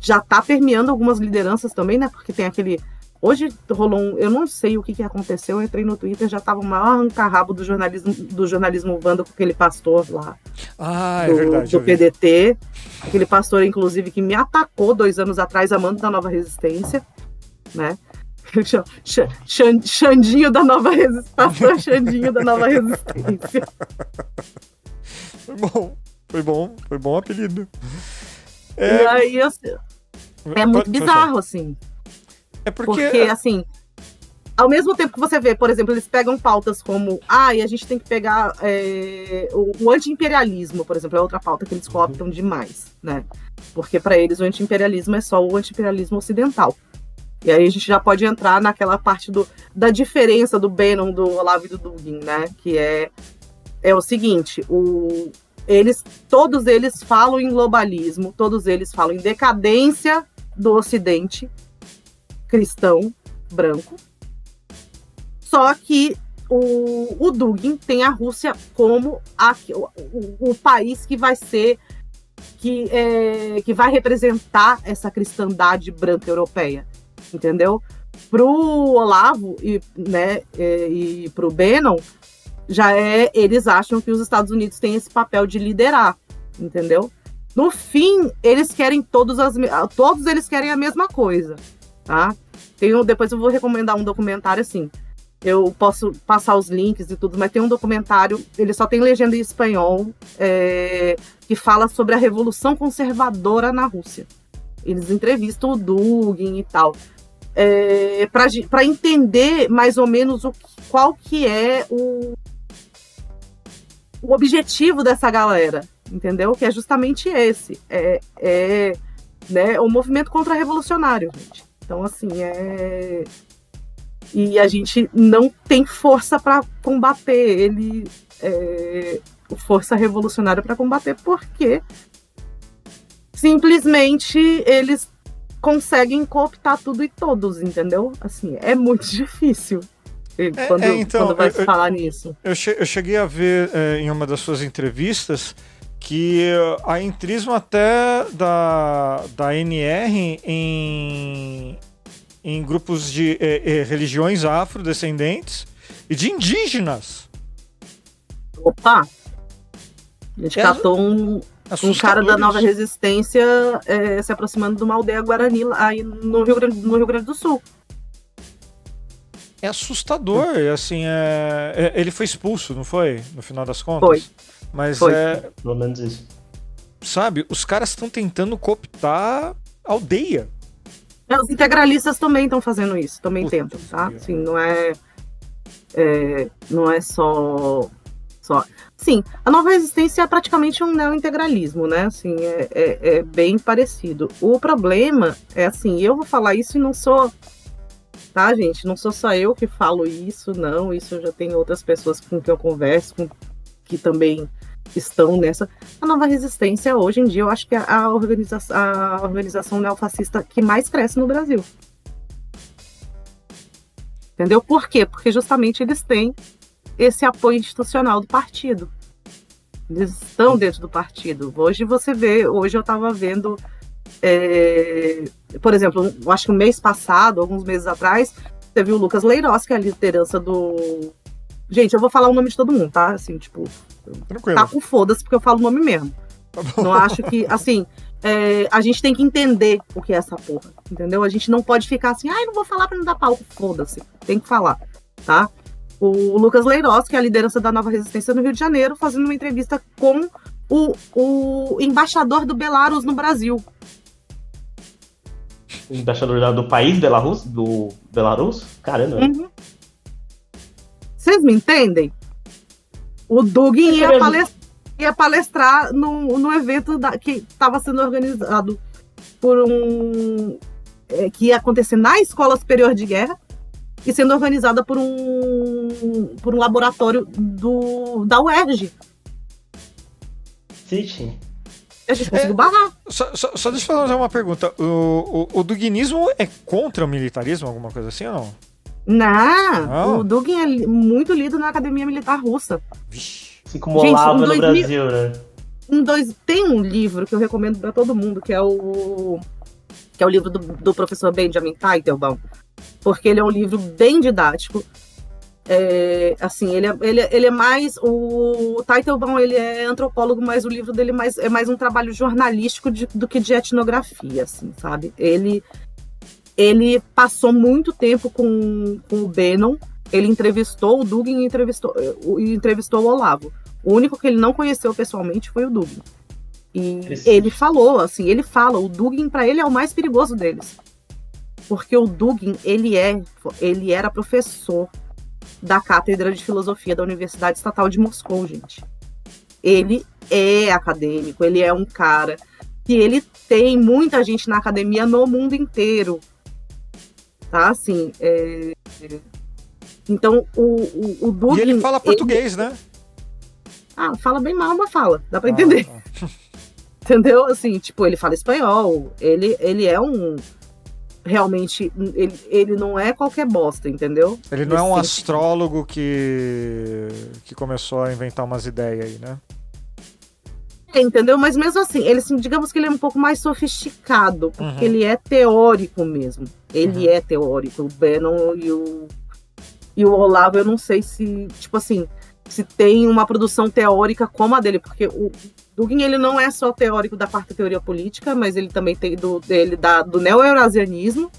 já está permeando algumas lideranças também, né? Porque tem aquele. Hoje rolou um. Eu não sei o que, que aconteceu, eu entrei no Twitter, já tava o maior arranca-rabo do jornalismo, do jornalismo Wanda com aquele pastor lá. Ah, do, é verdade. do. PDT. Aquele pastor, inclusive, que me atacou dois anos atrás, amando da nova resistência, né? Xandinho da nova resistência. Pastor Xandinho da nova resistência. Foi bom, foi bom, foi bom apelido. E É, aí, assim, é muito bizarro, assim. É porque. Porque, assim, ao mesmo tempo que você vê, por exemplo, eles pegam pautas como, ah, e a gente tem que pegar é, o, o anti-imperialismo, por exemplo, é outra pauta que eles cooptam demais, né? Porque para eles o anti-imperialismo é só o anti-imperialismo ocidental. E aí a gente já pode entrar naquela parte do, da diferença do Bannon, do Olavo e do Dugin, né? Que é, é o seguinte, o, eles, todos eles falam em globalismo, todos eles falam em decadência do Ocidente cristão branco. Só que o, o Dugin tem a Rússia como a, o, o- país que vai ser que, é, que vai representar essa cristandade branca europeia, entendeu? Pro Olavo e, né, é, e pro Bannon, já é, eles acham que os Estados Unidos têm esse papel de liderar, entendeu? No fim, eles querem todos as me- todos eles querem a mesma coisa, tá? Tem um, depois eu vou recomendar um documentário assim. Eu posso passar os links e tudo, mas tem um documentário, ele só tem legenda em espanhol, é, que fala sobre a revolução conservadora na Rússia. Eles entrevistam o Dugin e tal. É, para entender mais ou menos o, qual que é o, o objetivo dessa galera, entendeu? Que é justamente esse. É, é né, o movimento contra-revolucionário, gente. Então, assim, é. E a gente não tem força para combater ele, é, força revolucionária para combater, porque simplesmente eles conseguem cooptar tudo e todos, entendeu? Assim, é muito difícil É, quando, é, então, quando vai eu- falar nisso. Eu, che- eu cheguei a ver é, em uma das suas entrevistas que há entrismo até da, da NR em, em grupos de eh, eh, religiões afrodescendentes e de indígenas. Opa! A gente É catou um, um cara da nova resistência eh, se aproximando de uma aldeia Guarani aí no Rio Grande, no Rio Grande do Sul. É assustador, e assim, é, é- ele foi expulso, não foi? No final das contas? Foi. Mas Foi. é, Pelo menos isso. sabe, os caras estão tentando cooptar a aldeia. É, Os integralistas também estão fazendo isso, também Putz, tentam, tá? Assim, não é, é, não é só, só. Sim, a nova resistência é praticamente um neo-integralismo, né? Assim, é, é, é bem parecido. O problema é assim, eu vou falar isso e não sou, tá, gente? Não sou só eu que falo isso, não. Isso já tenho outras pessoas com quem eu converso, com, que também estão nessa. A nova resistência, hoje em dia, eu acho que é a, organiza a organização neofascista que mais cresce no Brasil. Entendeu? Por quê? Porque justamente eles têm esse apoio institucional do partido. Eles estão dentro do partido. Hoje você vê, hoje eu estava vendo, é, por exemplo, acho que no mês passado, alguns meses atrás, você viu o Lucas Leiroz, que é a liderança do. Gente, eu vou falar o nome de todo mundo, tá? Assim, tipo, Tranquilo. tá com foda-se, porque eu falo o nome mesmo. Tá. Não acho que, assim, é, a gente tem que entender o que é essa porra, entendeu? A gente não pode ficar assim, ai, não vou falar pra não dar pau. Foda-se, tem que falar, tá? O Lucas Leiroz, que é a liderança da Nova Resistência no Rio de Janeiro, fazendo uma entrevista com o, o embaixador do Belarus no Brasil. O embaixador da- do país, Belarus? Do Belarus? Caramba. Uhum. Vocês me entendem? O Dugin ia, ia palestrar no, no evento da- que estava sendo organizado por um. é, que ia acontecer na Escola Superior de Guerra e sendo organizada por um, por um laboratório do, da UERJ. City. E a gente conseguiu barrar. Só, só, só deixa eu fazer uma pergunta. O, o, o duguinismo é contra o militarismo, alguma coisa assim ou não? Não, Não? o Dugin é muito lido na Academia Militar Russa. Vixe. Assim como Gente, Olavo em no 2000 Brasil, né? Um, dois, tem um livro que eu recomendo pra todo mundo, que é o que é o livro do, do professor Benjamin Teitelbaum, porque ele é um livro bem didático. É, assim, ele é, ele, é- ele é mais o Teitelbaum, ele é antropólogo, mas o livro dele é mais, é mais um trabalho jornalístico de- do que de etnografia, assim, sabe? Ele ele passou muito tempo com, com o Bannon, ele entrevistou o Dugin e entrevistou, o- entrevistou o Olavo. O único que ele não conheceu pessoalmente foi o Dugin. E ele falou, assim, ele fala, o Dugin para ele é o mais perigoso deles. Porque o Dugin, ele é, ele era professor da Cátedra de Filosofia da Universidade Estatal de Moscou, gente. Ele é acadêmico, ele é um cara que ele tem muita gente na academia no mundo inteiro. Tá, assim, é... Então, o, o, o Dugin... E ele fala português, né? Ah, fala bem mal, mas fala. Dá pra Ah, entender. tá. Entendeu? Assim, tipo, ele fala espanhol. Ele, ele é um. Realmente, ele, ele não é qualquer bosta, entendeu? Ele não é um astrólogo que, que começou a inventar umas ideias aí, né? É, entendeu? Mas mesmo assim, ele, assim, digamos que ele é um pouco mais sofisticado, porque Uhum. ele é teórico mesmo. Ele Uhum. é teórico. O Bannon e o, e o Olavo, eu não sei se, tipo assim, se tem uma produção teórica como a dele, porque o Dugin, ele não é só teórico da quarta teoria política, mas ele também tem do, dele, da, do neo-eurasianismo,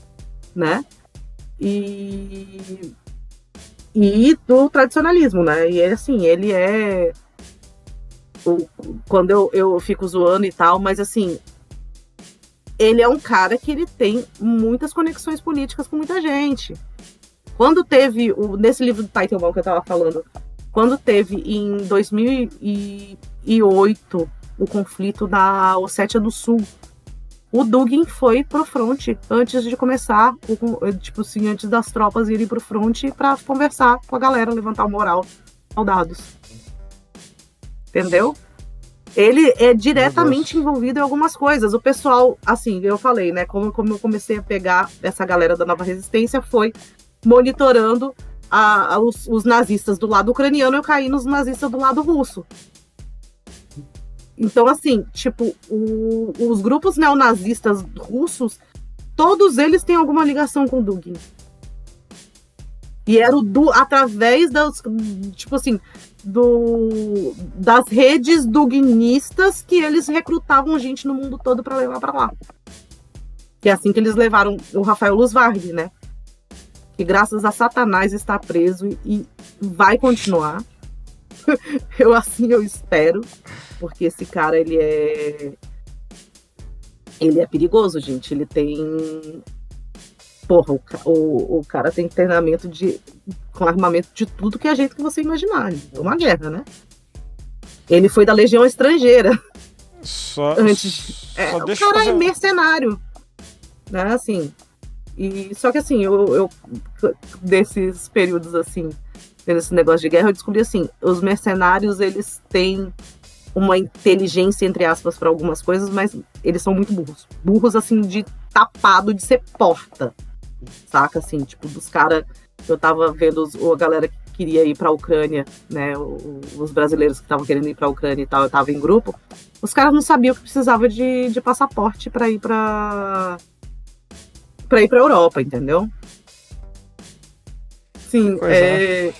né? E, e do tradicionalismo, né? E assim, ele é o- quando eu, eu fico zoando e tal, mas assim, ele é um cara que ele tem muitas conexões políticas com muita gente. Quando teve, o, nesse livro do Teitelbaum que eu tava falando, quando teve em 2008 o conflito na Ossétia do Sul, o Dugin foi pro fronte antes de começar, o- tipo assim, antes das tropas irem pro fronte para conversar com a galera, levantar o moral, soldados. Entendeu? Ele é diretamente envolvido em algumas coisas. O pessoal, assim, eu falei, né? Como, como eu comecei a pegar essa galera da nova resistência, foi monitorando a- a- os, os nazistas do lado ucraniano, eu caí nos nazistas do lado russo. Então, assim, tipo, o- os grupos neonazistas russos, todos eles têm alguma ligação com Dugin. E era o du através das, tipo assim, do, das redes duguinistas que eles recrutavam gente no mundo todo para levar para lá. Que é assim que eles levaram o Rafael Luzvarg, né? Que graças a Satanás está preso e, vai continuar. eu assim eu espero, porque esse cara ele é ele é perigoso, gente. Ele tem porra, o, o, o cara tem treinamento de com armamento de tudo que é jeito que você imaginar. É uma guerra, né? Ele foi da Legião Estrangeira. Só, Antes- É, só o deixa eu cara fazer é mercenário. Né, assim. E, só que assim, eu, eu desses períodos assim, desse negócio de guerra, eu descobri assim, os mercenários, eles têm uma inteligência, entre aspas, para algumas coisas, mas eles são muito burros. Burros, assim, de tapado de ser porta. Saca, assim, tipo, dos caras. Eu tava vendo os, a galera que queria ir pra Ucrânia, né? Os brasileiros que estavam querendo ir pra Ucrânia e tal, eu tava em grupo. Os caras não sabiam que precisava de, de passaporte para ir pra. Pra ir pra Europa, entendeu? Sim, Coisa, é.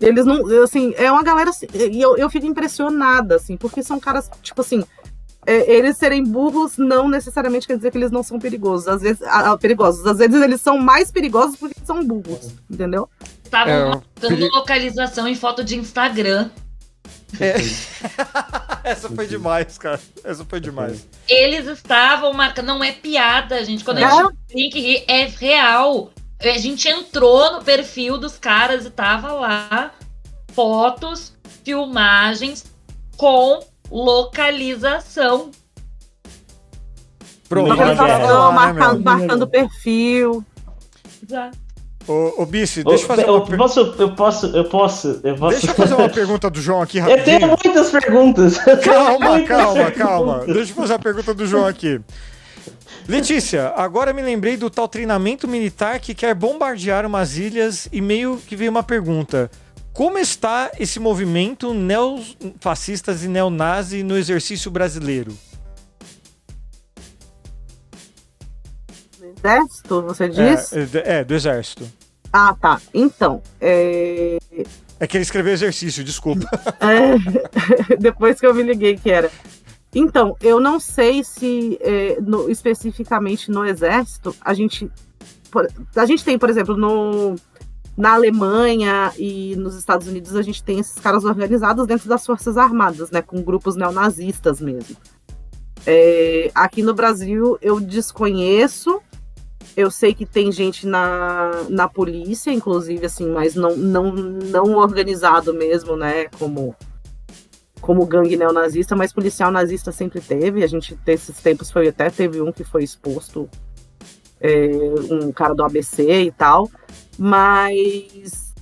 Eles não. Assim, é uma galera. assim, E eu, eu fico impressionada, assim, porque são caras, tipo assim. é, eles serem burros não necessariamente quer dizer que eles não são perigosos. Às vezes, ah, perigosos. Às vezes eles são mais perigosos porque são burros, entendeu? Estavam É, o mostrando peri- localização em foto de Instagram. Essa foi demais, cara. Essa foi demais. Eles estavam marcando. Não é piada, gente. Quando a Não. gente tem que rir, é real. A gente entrou no perfil dos caras e tava lá fotos, filmagens com localização. Pronto, Localização, tava lá, né, marcando, marcando perfil. Ô, ô Bice, deixa eu fazer eu, uma per- posso, eu posso, eu posso, eu posso. Deixa eu fazer uma pergunta do João aqui Eu tenho rapidinho. muitas perguntas. Calma, muitas calma, perguntas. calma. Deixa eu fazer a pergunta do João aqui. Letícia, agora me lembrei do tal treinamento militar que quer bombardear umas ilhas e meio que veio uma pergunta. Como está esse movimento neofascistas e neonazi no exercício brasileiro? Exército, você diz? É, é, do exército. Ah, tá. Então, é... É que ele escreveu exercício, desculpa. é... Depois que eu me liguei que era. Então, eu não sei se é, no, especificamente no exército a gente a gente tem, por exemplo, no, na Alemanha e nos Estados Unidos a gente tem esses caras organizados dentro das forças armadas, né, com grupos neonazistas mesmo. É, aqui no Brasil eu desconheço. Eu sei que tem gente na, na polícia, inclusive, assim, mas não, não, não organizado mesmo, né? Como como gangue neonazista, mas policial nazista sempre teve. A gente, nesses tempos, foi até teve um que foi exposto, é, um cara do ABC e tal. Mas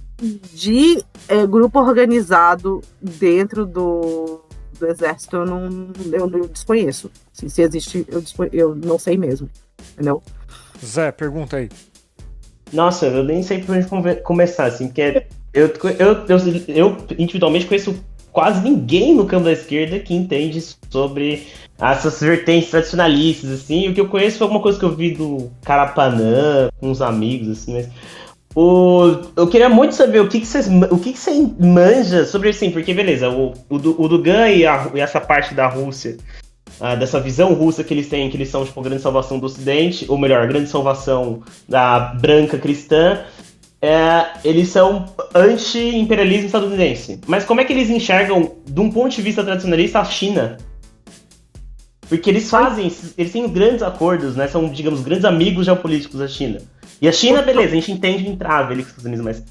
de é, grupo organizado dentro do, do exército, eu não, eu não desconheço. Se, se existe, eu, eu não sei mesmo. Entendeu? Zé, pergunta aí. Nossa, eu nem sei por onde começar, assim, porque eu, eu, eu, eu individualmente conheço quase ninguém no campo da esquerda que entende sobre essas vertentes tradicionalistas, assim. O que eu conheço foi alguma coisa que eu vi do Carapanã, uns amigos, assim, mas. O, eu queria muito saber o que, que vocês o que, que você manja sobre assim, porque beleza, o, o, o Dugan e, a, e essa parte da Rússia, uh, dessa visão russa que eles têm, que eles são tipo a grande salvação do Ocidente, ou melhor, a grande salvação da branca cristã, é, eles são anti-imperialismo estadunidense. Mas como é que eles enxergam, de um ponto de vista tradicionalista, a China? Porque eles fazem, eles têm grandes acordos, né? São, digamos, grandes amigos geopolíticos da China. E a China, beleza, a gente entende de entrave ali com os Estados Unidos, mas.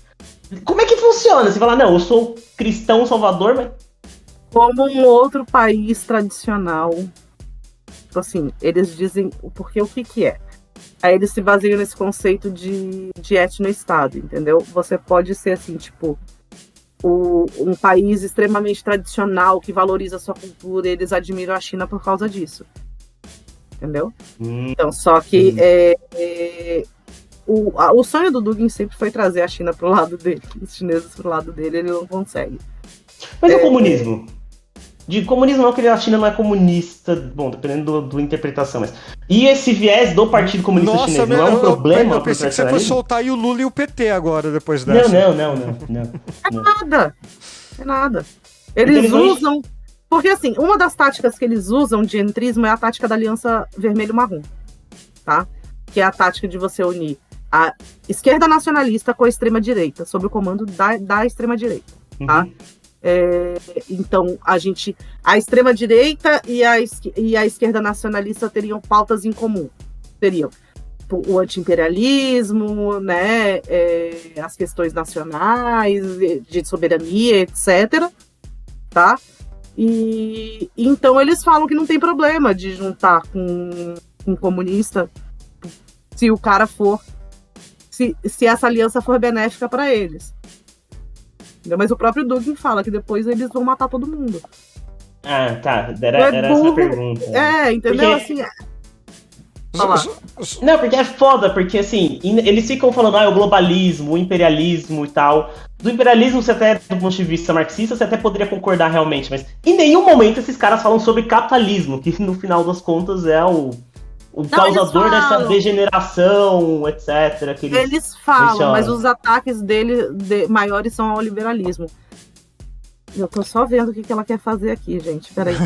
Como é que funciona? Você fala, não, eu sou cristão salvador, mas. Como um outro país tradicional. Tipo assim, eles dizem. Porque o que, que é? Aí eles se baseiam nesse conceito de, de etno-estado, entendeu? Você pode ser assim, tipo, o, um país extremamente tradicional que valoriza a sua cultura, e eles admiram a China por causa disso. Entendeu? Hum. Então, só que é, é, o, a, o sonho do Dugin sempre foi trazer a China pro lado dele, os chineses pro lado dele, ele não consegue. Mas é, o comunismo? De comunismo não, porque a China não é comunista, bom, dependendo do, do interpretação, mas. E esse viés do Partido Comunista Nossa, Chinês meu, não é um eu, problema? Eu, eu pensei que você fosse soltar aí o Lula e o PT agora, depois dessa. Não, não, não, não. não, é nada. É nada. Eles usam. Porque assim, uma das táticas que eles usam de entrismo é a tática da aliança vermelho-marrom. Tá? Que é a tática de você unir a esquerda nacionalista com a extrema-direita, sob o comando da, da extrema-direita. Tá? Uhum. É, então, a gente, a extrema direita e a, e a esquerda nacionalista teriam pautas em comum. Teriam o antiimperialismo, né, é, as questões nacionais, de soberania, etc. Tá? E então eles falam que não tem problema de juntar com um comunista se o cara for, se, se essa aliança for benéfica para eles. Mas o próprio Dugin fala que depois eles vão matar todo mundo. Ah, tá. Era, é era essa a pergunta. É, entendeu? Porque... Assim, é... Não, porque é foda, porque assim, eles ficam falando, ah, o globalismo, o imperialismo e tal. Do imperialismo, você até, do ponto de vista marxista, você até poderia concordar realmente, mas em nenhum momento esses caras falam sobre capitalismo, que no final das contas é o o não, causador dessa degeneração, etc. eles, eles falam, mas os ataques dele de, maiores são ao liberalismo. Eu tô só vendo o que, que ela quer fazer aqui, gente. Peraí.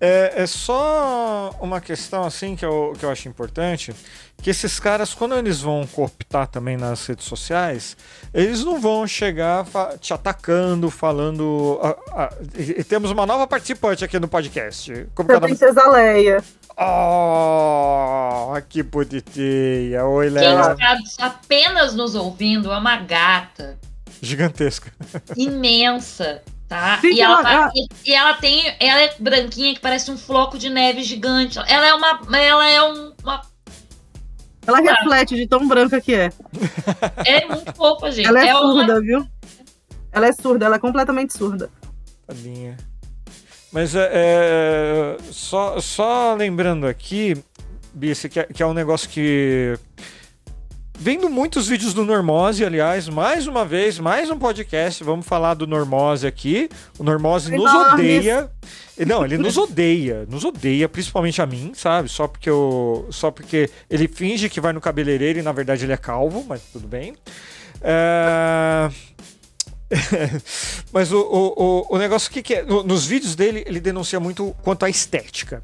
É, é, só uma questão assim que eu, que eu acho importante, que esses caras, quando eles vão cooptar também nas redes sociais, eles não vão chegar te atacando, falando. e, temos uma nova participante aqui no podcast. Como é a Princesa Leia. Oh, que bonitinha. Oi, Leia. Gente, apenas nos ouvindo, é uma gata. Gigantesca. Imensa tá? Sim, e, ela, ela, e, ela tem, ela é branquinha que parece um floco de neve gigante. Ela é uma, ela é um, uma ela reflete de tão branca que é. É muito fofa, gente. Ela é, é surda, uma... viu? Ela é surda, ela é completamente surda. Tadinha. Mas é, é, só, só lembrando aqui, Bice, que, é, que é um negócio que. Vendo muitos vídeos do Normose, aliás, mais uma vez, mais um podcast, vamos falar do Normose aqui. O Normose nos odeia. Não, ele nos odeia, nos odeia, principalmente a mim, sabe? Só porque eu, só porque ele finge que vai no cabeleireiro e na verdade ele é calvo, mas tudo bem. É... Mas o, o, o, o negócio que, que é? No- nos vídeos dele, ele denuncia muito quanto à estética.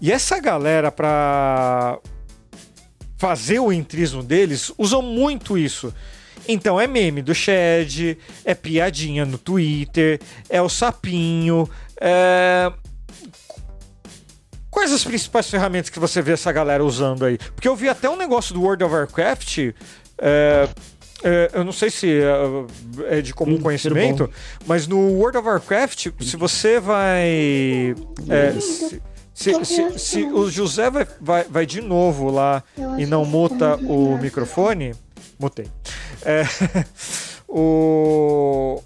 E essa galera, pra fazer o entrismo deles, usam muito isso. Então é meme do Shed, é piadinha no Twitter, é o sapinho. É... Quais as principais ferramentas que você vê essa galera usando aí? Porque eu vi até um negócio do World of Warcraft. é, é, eu não sei se é, é de comum Hum, conhecimento, mas no World of Warcraft, se você vai. é, se, se- se- se o José vai, vai, vai de novo lá e não muta o microfone. Mutei. É, o.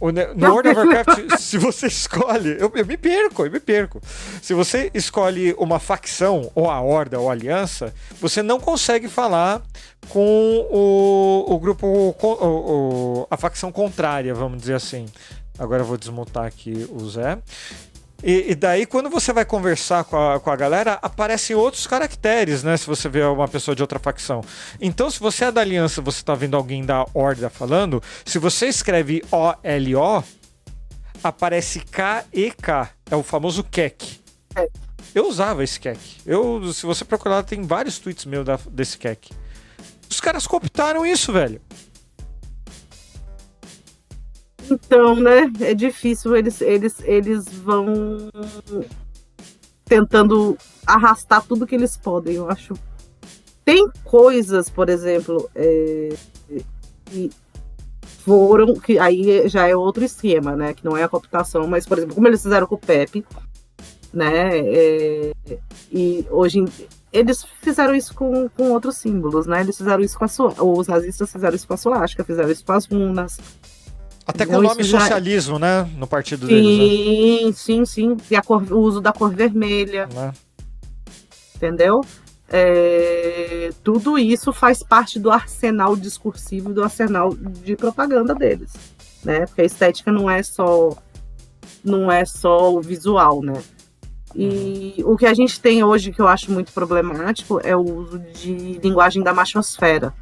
o no World of Warcraft, se você escolhe. Eu, eu me perco, eu me perco. Se você escolhe uma facção, ou a Horda, ou a Aliança, você não consegue falar com o, o grupo. o- a facção contrária, vamos dizer assim. Agora eu vou desmontar aqui o Zé. E, e daí, quando você vai conversar com a, com a galera, aparecem outros caracteres, né? Se você vê uma pessoa de outra facção. Então, se você é da aliança, você tá vendo alguém da horda falando, se você escreve O-L-O, aparece K-E-K. É o famoso KEK. É. Eu usava esse KEK. Eu, se você procurar, tem vários tweets meus da- desse KEK. Os caras cooptaram isso, velho. Então, né? É difícil. Eles, eles, eles vão tentando arrastar tudo que eles podem. Eu acho. Tem coisas, por exemplo, é, que foram. que aí já é outro esquema, né? Que não é a cooptação, mas, por exemplo, como eles fizeram com o Pepe, né? é, e hoje eles fizeram isso com, com outros símbolos, né? Eles fizeram isso com a. Os nazistas fizeram isso com a suástica, fizeram isso com as runas. Até com o nome já- socialismo, né? No partido deles, Sim, sim, sim. E a cor- o uso da cor vermelha, né? entendeu? É, tudo isso faz parte do arsenal discursivo e do arsenal de propaganda deles, né? Porque a estética não é só não é só o visual, né? E o que a gente tem hoje que eu acho muito problemático é o uso de linguagem da machosfera,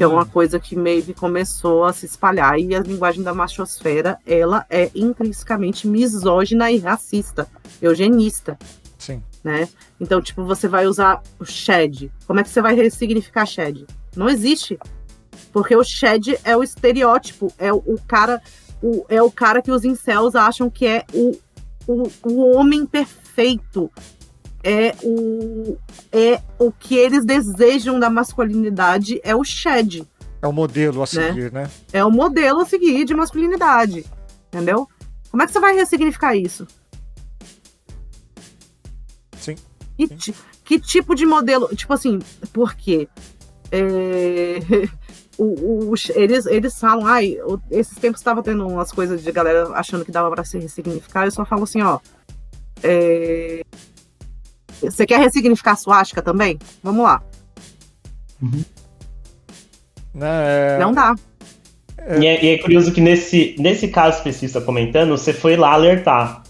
que é uma coisa que meio que começou a se espalhar. E a linguagem da machosfera, ela é intrinsecamente misógina e racista, eugenista Sim. né? Então, tipo, você vai usar o shed. Como é que você vai ressignificar shed? Não existe. Porque o shed é o estereótipo, é o, o cara, o, é o cara que os incels acham que é o, o, o homem perfeito. É o, é o que eles desejam da masculinidade, é o shed. É o modelo a Né? seguir, né? É o modelo a seguir de masculinidade. Entendeu? Como é que você vai ressignificar isso? Sim. Que, ti- que tipo de modelo? Tipo assim, por quê? É, o- o- eles, eles falam, ai, esses tempos estava tendo umas coisas de galera achando que dava para se ressignificar. Eu só falo assim, ó. é, Você quer ressignificar a suástica também? Vamos lá. Né, é- Não dá. E, é, e é curioso que nesse, nesse caso específico que você tá comentando, você foi lá alertar.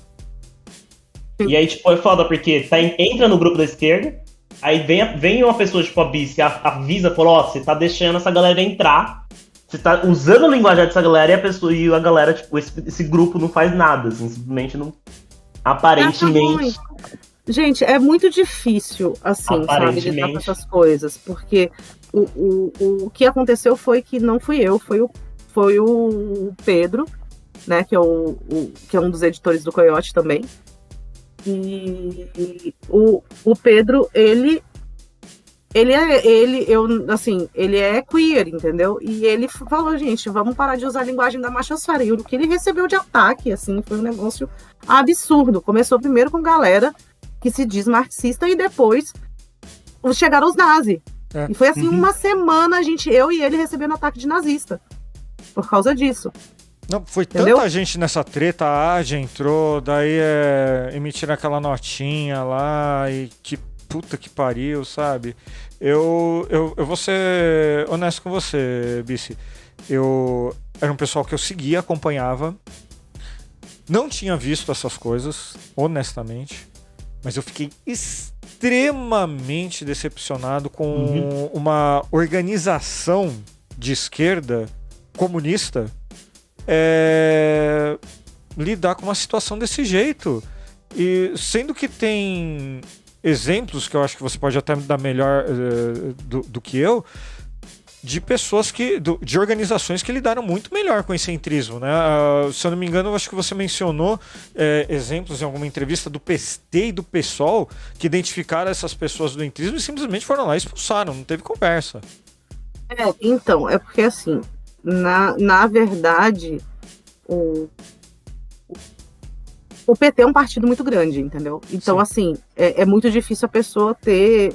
E aí, tipo, é foda, porque tá, em- entra no grupo da esquerda, aí vem, vem uma pessoa, tipo, a Bis, que a- avisa, falou, ó, você tá deixando essa galera entrar, você tá usando a linguagem dessa galera e a pessoa, e a galera, tipo, esse, esse grupo não faz nada, assim, simplesmente não. Aparentemente. Gente, é muito difícil, assim, sabe, lidar com essas coisas, porque o, o, o que aconteceu foi que não fui eu, foi o, foi o Pedro, né, que é, o, o- que é um dos editores do Coyote também. E o, o Pedro, ele ele é ele eu assim ele é queer entendeu? E ele falou gente vamos parar de usar a linguagem da machosfera e o que ele recebeu de ataque assim foi um negócio absurdo. Começou primeiro com galera que se diz marxista e depois chegaram os nazis É. e foi assim Uhum. uma semana a gente eu e ele recebendo ataque de nazista por causa disso Não, foi Entendeu? tanta gente nessa treta, a AGE entrou, daí é, emitiram aquela notinha lá e que puta que pariu, sabe? Eu, eu, eu vou ser honesto com você, Bici. Eu era um pessoal que eu seguia, acompanhava. Não tinha visto essas coisas, honestamente. Mas eu fiquei extremamente decepcionado com Uhum. uma organização de esquerda comunista é, lidar com uma situação desse jeito. E sendo que tem exemplos que eu acho que você pode até dar melhor eh, do, do que eu, de pessoas que. de organizações que lidaram muito melhor com esse entrismo. Né? Ah, se eu não me engano, eu acho que você mencionou eh, exemplos em alguma entrevista do PST e do PSOL que identificaram essas pessoas do entrismo e simplesmente foram lá e expulsaram, não teve conversa. É, então, é porque assim, na, na verdade, o, o PT é um partido muito grande, entendeu? Então, Sim. assim, é, é muito difícil a pessoa ter.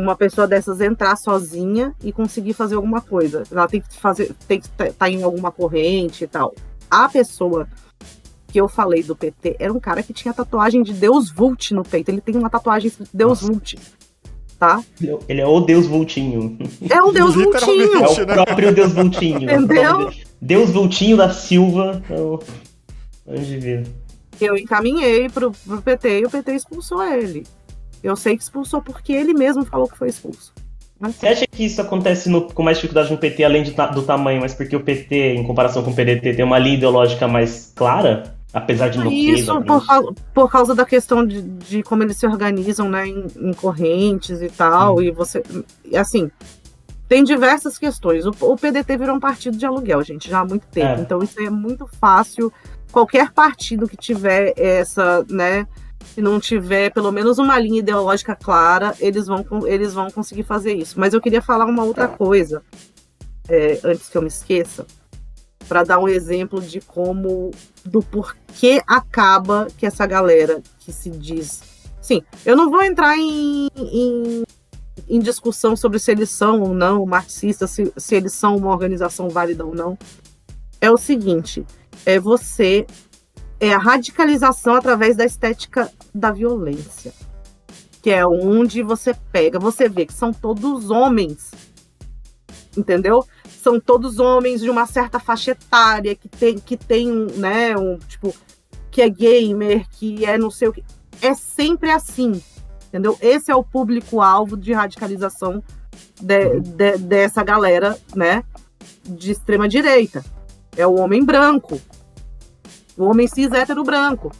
É, uma pessoa dessas entrar sozinha e conseguir fazer alguma coisa. Ela tem que fazer, tem que estar em alguma corrente e tal. A pessoa que eu falei do PT era um cara que tinha tatuagem de Deus Vult no peito. Ele tem uma tatuagem escrito Deus Nossa. Vult. Tá? Ele é o Deus Vultinho. É um Deus. Vultinho. É o né? próprio Deus Vultinho. Entendeu? Deus Vultinho da Silva. É o indivíduo. eu encaminhei pro, pro PT e o PT expulsou ele. Eu sei que expulsou porque ele mesmo falou que foi expulso. Você acha que isso acontece no- com mais dificuldade no PT, além de do tamanho, mas porque o PT, em comparação com o PDT, tem uma linha ideológica mais clara? Apesar de não ter, Isso por, por causa da questão de, de como eles se organizam né, em, em correntes e tal. E você. assim, tem diversas questões. O, o PDT virou um partido de aluguel, gente, já há muito tempo. É. Então isso é muito fácil. Qualquer partido que tiver essa, né? Se não tiver pelo menos uma linha ideológica clara, eles vão, eles vão conseguir fazer isso. Mas eu queria falar uma outra coisa, é, antes que eu me esqueça, para dar um exemplo de como, do porquê acaba que essa galera que se diz. Sim, eu não vou entrar em, em, em discussão sobre se eles são ou não marxistas, se, se eles são uma organização válida ou não. É o seguinte: é você é a radicalização através da estética da violência. Que é onde você pega, você vê que são todos homens. Entendeu? São todos homens de uma certa faixa etária, que tem, que tem um, né, um, tipo, que é gamer, que é não sei o que. É sempre assim. Entendeu? Esse é o público-alvo de radicalização de- de- dessa galera, né? De extrema direita. É o homem branco. Homem cis hétero branco,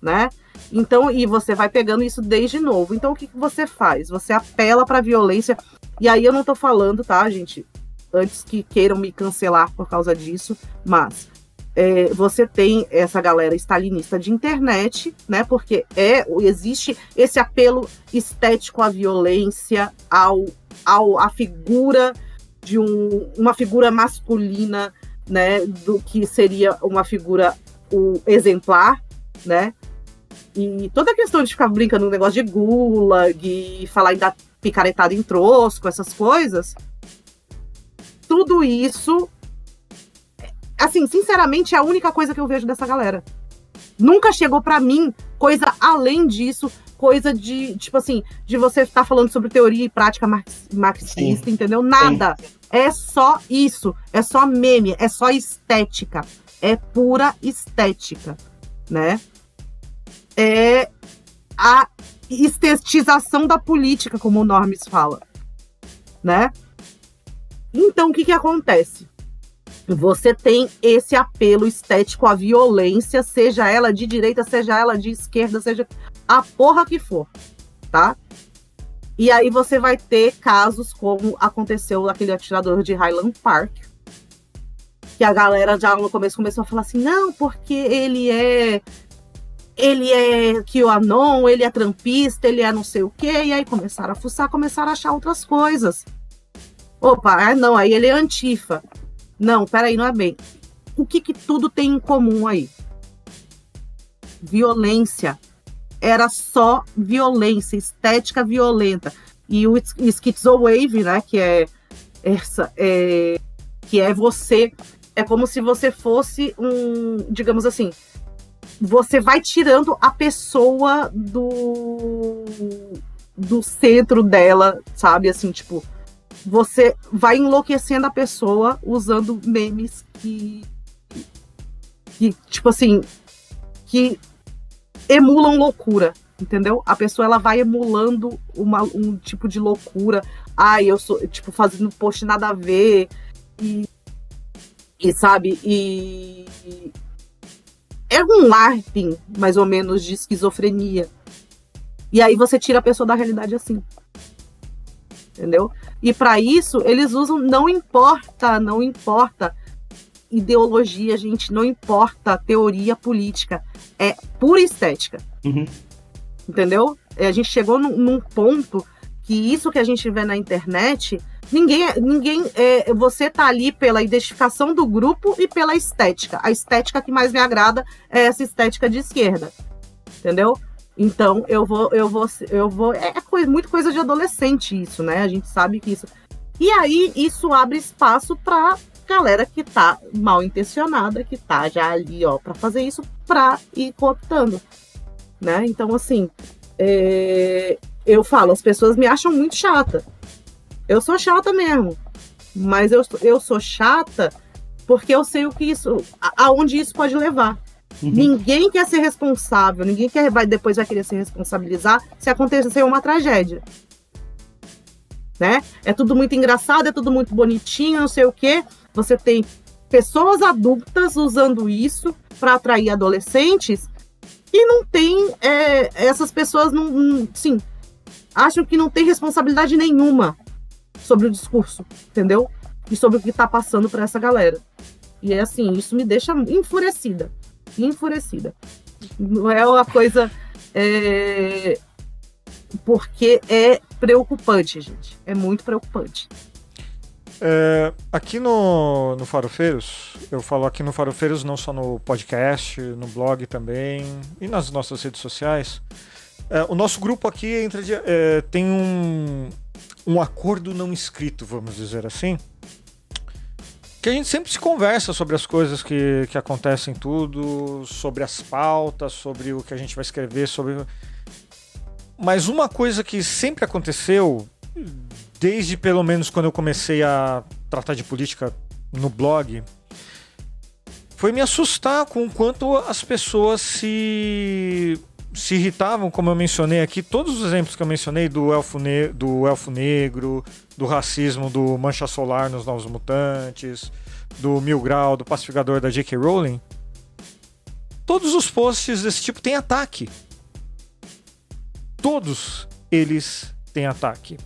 né? Então, e você vai pegando isso desde novo. Então, o que, que você faz? Você apela para violência. E aí eu não tô falando, tá, gente? Antes que queiram me cancelar por causa disso, mas é, você tem essa galera stalinista de internet, né? Porque é existe esse apelo estético à violência, ao, ao à figura de um, uma figura masculina, né? Do que seria uma figura o exemplar, né? E toda a questão de ficar brincando no negócio de gulag e falar em dar picaretada em trosco, essas coisas, tudo isso, assim, sinceramente, é a única coisa que eu vejo dessa galera. Nunca chegou pra mim coisa além disso, coisa de, tipo assim, de você estar falando sobre teoria e prática marx- marxista, entendeu? Nada. É só isso. É só meme, é só estética. É pura estética, né? É a estetização da política, como o Normes fala, né? Então, o que que acontece? Você tem esse apelo estético à violência, seja ela de direita, seja ela de esquerda, seja a porra que for, tá? E aí você vai ter casos como aconteceu aquele atirador de Highland Park, que a galera já no começo começou a falar assim, não, porque ele é ele é QAnon, ele é trampista, ele é não sei o quê, e aí começaram a fuçar, começaram a achar outras coisas. Opa, ah, não, aí ele é antifa. Não, peraí, não é bem. O que que tudo tem em comum aí? Violência. Era só violência, estética violenta. E o Schizo Wave, né, que é essa, é, que é você é como se você fosse um, digamos assim, você vai tirando a pessoa do do centro dela, sabe? Assim, tipo, você vai enlouquecendo a pessoa usando memes que que tipo assim, que emulam loucura, entendeu? A pessoa ela vai emulando uma, um tipo de loucura. Ai, eu sou, tipo, fazendo post nada a ver e e sabe? E é um LARPing, mais ou menos, de esquizofrenia. E aí você tira a pessoa da realidade assim. Entendeu? E para isso, eles usam, não importa, não importa ideologia, gente, não importa teoria política. É pura estética. Uhum. Entendeu? A gente chegou num, num ponto que isso que a gente vê na internet Ninguém, ninguém é, você tá ali pela identificação do grupo e pela estética. A estética que mais me agrada é essa estética de esquerda, entendeu? Então eu vou, eu vou, eu vou. É coisa, muito coisa de adolescente isso, né? A gente sabe que isso. E aí isso abre espaço para galera que tá mal intencionada, que tá já ali, ó, para fazer isso, para ir cooptando, né? Então assim, é, eu falo, as pessoas me acham muito chata. Eu sou chata mesmo. Mas eu, eu sou chata porque eu sei o que isso. aonde isso pode levar. Uhum. Ninguém quer ser responsável, ninguém quer vai, depois vai querer se responsabilizar se acontecer uma tragédia. Né? É tudo muito engraçado, é tudo muito bonitinho, não sei o quê. Você tem pessoas adultas usando isso para atrair adolescentes e não tem. É, essas pessoas não, não. Sim, acham que não tem responsabilidade nenhuma sobre o discurso, entendeu? E sobre o que tá passando para essa galera. E é assim, isso me deixa enfurecida. Enfurecida. Não é uma coisa. É... Porque é preocupante, gente. É muito preocupante. É, aqui no, no Farofeiros, eu falo aqui no Farofeiros não só no podcast, no blog também e nas nossas redes sociais. É, o nosso grupo aqui entra é, tem um, um acordo não escrito, vamos dizer assim. Que a gente sempre se conversa sobre as coisas que, que acontecem tudo, sobre as pautas, sobre o que a gente vai escrever, sobre. Mas uma coisa que sempre aconteceu, desde pelo menos quando eu comecei a tratar de política no blog, foi me assustar com o quanto as pessoas se se irritavam, como eu mencionei aqui, todos os exemplos que eu mencionei do elfo, do elfo negro, do racismo do Mancha Solar nos Novos Mutantes, do Mil Grau, do pacificador da J.K. Rowling, todos os posts desse tipo têm ataque. Todos eles têm ataque.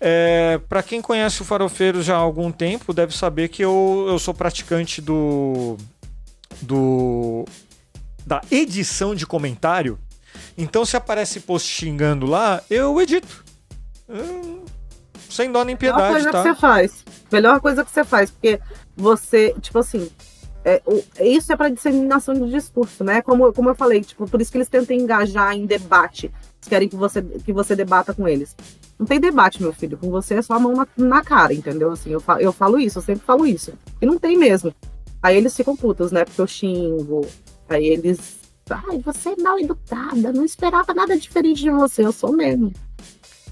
É, para quem conhece o Farofeiro já há algum tempo, deve saber que eu, eu sou praticante do, do da edição de comentário então, se aparece post xingando lá, eu edito. Hum, sem dó nem piedade, Melhor coisa tá? que você faz. Melhor coisa que você faz, porque você, tipo assim, é, isso é para disseminação de discurso, né? Como, como eu falei, tipo, por isso que eles tentam engajar em debate. Eles querem que você, que você debata com eles. Não tem debate, meu filho. Com você é só a mão na, na cara, entendeu? Assim, eu, falo, eu falo isso, eu sempre falo isso. E não tem mesmo. Aí eles ficam putos, né? Porque eu xingo. Aí eles Ai, você é mal educada, não esperava nada diferente de você, eu sou mesmo.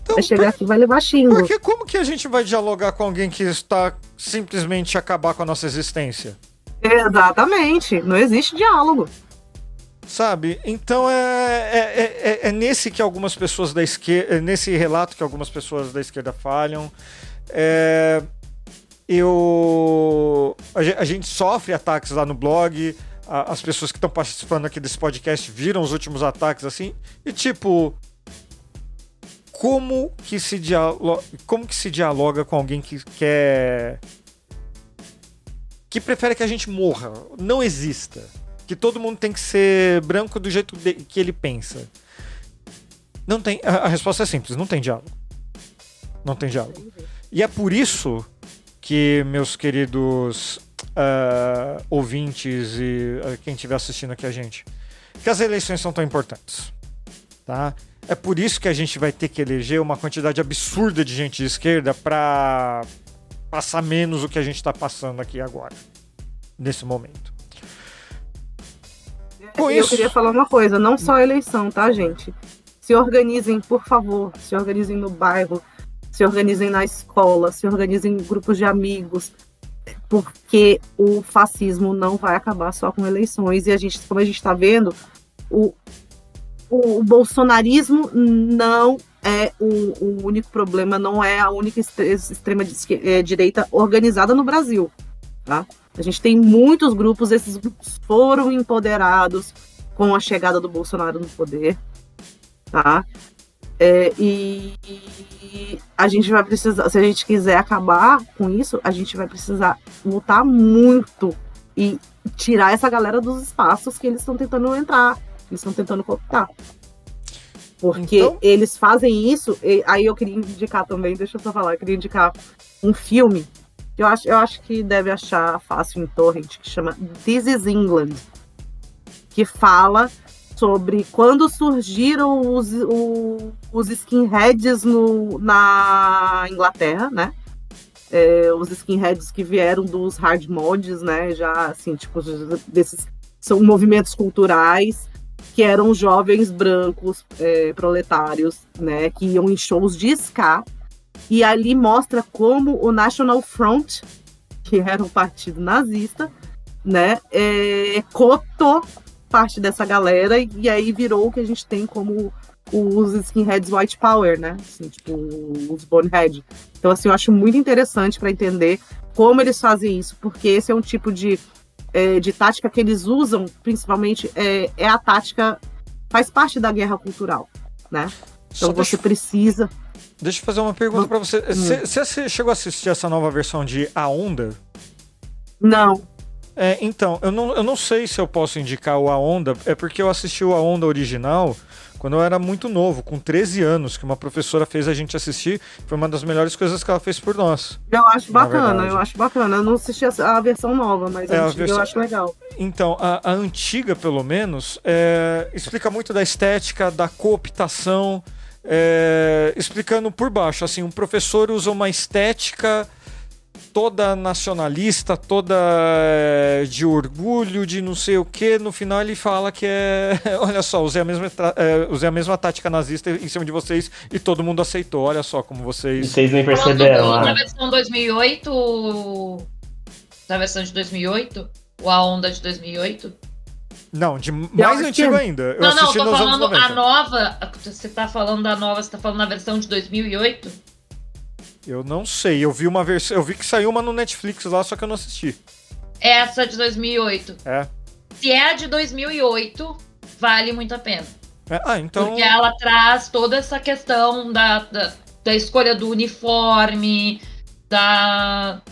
Então, vai chegar aqui vai levar xingo. Porque como que a gente vai dialogar com alguém que está simplesmente acabar com a nossa existência? Exatamente, não existe diálogo. Sabe? Então é, é, é, é nesse que algumas pessoas da esquerda. É nesse relato que algumas pessoas da esquerda falham. É, eu. A gente sofre ataques lá no blog a, as pessoas que estão participando aqui desse podcast viram os últimos ataques assim. E tipo. Como que se dialoga, como que se dialoga com alguém que quer. que prefere que a gente morra? Não exista. Que todo mundo tem que ser branco do jeito de, que ele pensa. Não tem. A, a resposta é simples: não tem diálogo. Não tem diálogo. E é por isso que, meus queridos uh, ouvintes e uh, quem estiver assistindo aqui a gente, que as eleições são tão importantes. Tá? É por isso que a gente vai ter que eleger uma quantidade absurda de gente de esquerda para passar menos o que a gente está passando aqui agora. nesse momento. Com eu isso, queria falar uma coisa, não só a eleição, tá, gente? Se organizem, por favor, se organizem no bairro, se organizem na escola, se organizem em grupos de amigos, porque o fascismo não vai acabar só com eleições e a gente, como a gente está vendo, o, o, o bolsonarismo não é o, o, único problema, não é a única extrema eh, direita organizada no Brasil, tá? A gente tem muitos grupos, esses grupos foram empoderados com a chegada do Bolsonaro no poder, tá? É, e, e, a gente vai precisar, se a gente quiser acabar com isso, a gente vai precisar lutar muito e tirar essa galera dos espaços que eles estão tentando entrar, eles estão tentando cooptar. Porque então... eles fazem isso, e, aí eu queria indicar também, deixa eu só falar, eu queria indicar um filme eu acho, eu acho que deve achar fácil em torrent, que chama This is England, que fala sobre quando surgiram os, os, os skinheads no, na Inglaterra, né? É, os skinheads que vieram dos hard mods, né? Já assim, tipo, desses são movimentos culturais que eram jovens brancos é, proletários, né? Que iam em shows de ska e ali mostra como o National Front, que era um partido nazista, né, é, cotou parte dessa galera e aí virou o que a gente tem como os skinheads white power, né? Assim, tipo, os bonehead. Então, assim, eu acho muito interessante para entender como eles fazem isso, porque esse é um tipo de, é, de tática que eles usam, principalmente, é, é a tática, faz parte da guerra cultural, né? Então Só você deixa... precisa. Deixa eu fazer uma pergunta para você. Hum. Você chegou a assistir essa nova versão de A Onda? Não. É, então, eu não, eu não sei se eu posso indicar o A Onda, é porque eu assisti o A Onda original quando eu era muito novo, com 13 anos, que uma professora fez a gente assistir. Foi uma das melhores coisas que ela fez por nós. Eu acho bacana, eu acho bacana. Eu não assisti a, versão nova, mas é, a antiga versão... eu acho legal. Então, a, a antiga, pelo menos, é, explica muito da estética, da cooptação é, explicando por baixo. Assim, um professor usa uma estética toda nacionalista, toda é, de orgulho, de não sei o que. No final ele fala que é. Olha só, usei a, mesma, é, usei a mesma tática nazista em cima de vocês e todo mundo aceitou. Olha só como vocês. Vocês nem perceberam. Na né? versão 2008. Na versão de 2008, o A Onda de 2008 não, de mais antigo ainda. Eu não, não, tô falando a nova. Você tá falando da nova, você tá falando da versão de 2008? Eu não sei. Eu vi uma versão. Eu vi que saiu uma no Netflix lá, só que eu não assisti. Essa de 2008. É. Se é a de 2008, vale muito a pena. É, ah, então. Porque ela traz toda essa questão da, da, da escolha do uniforme, da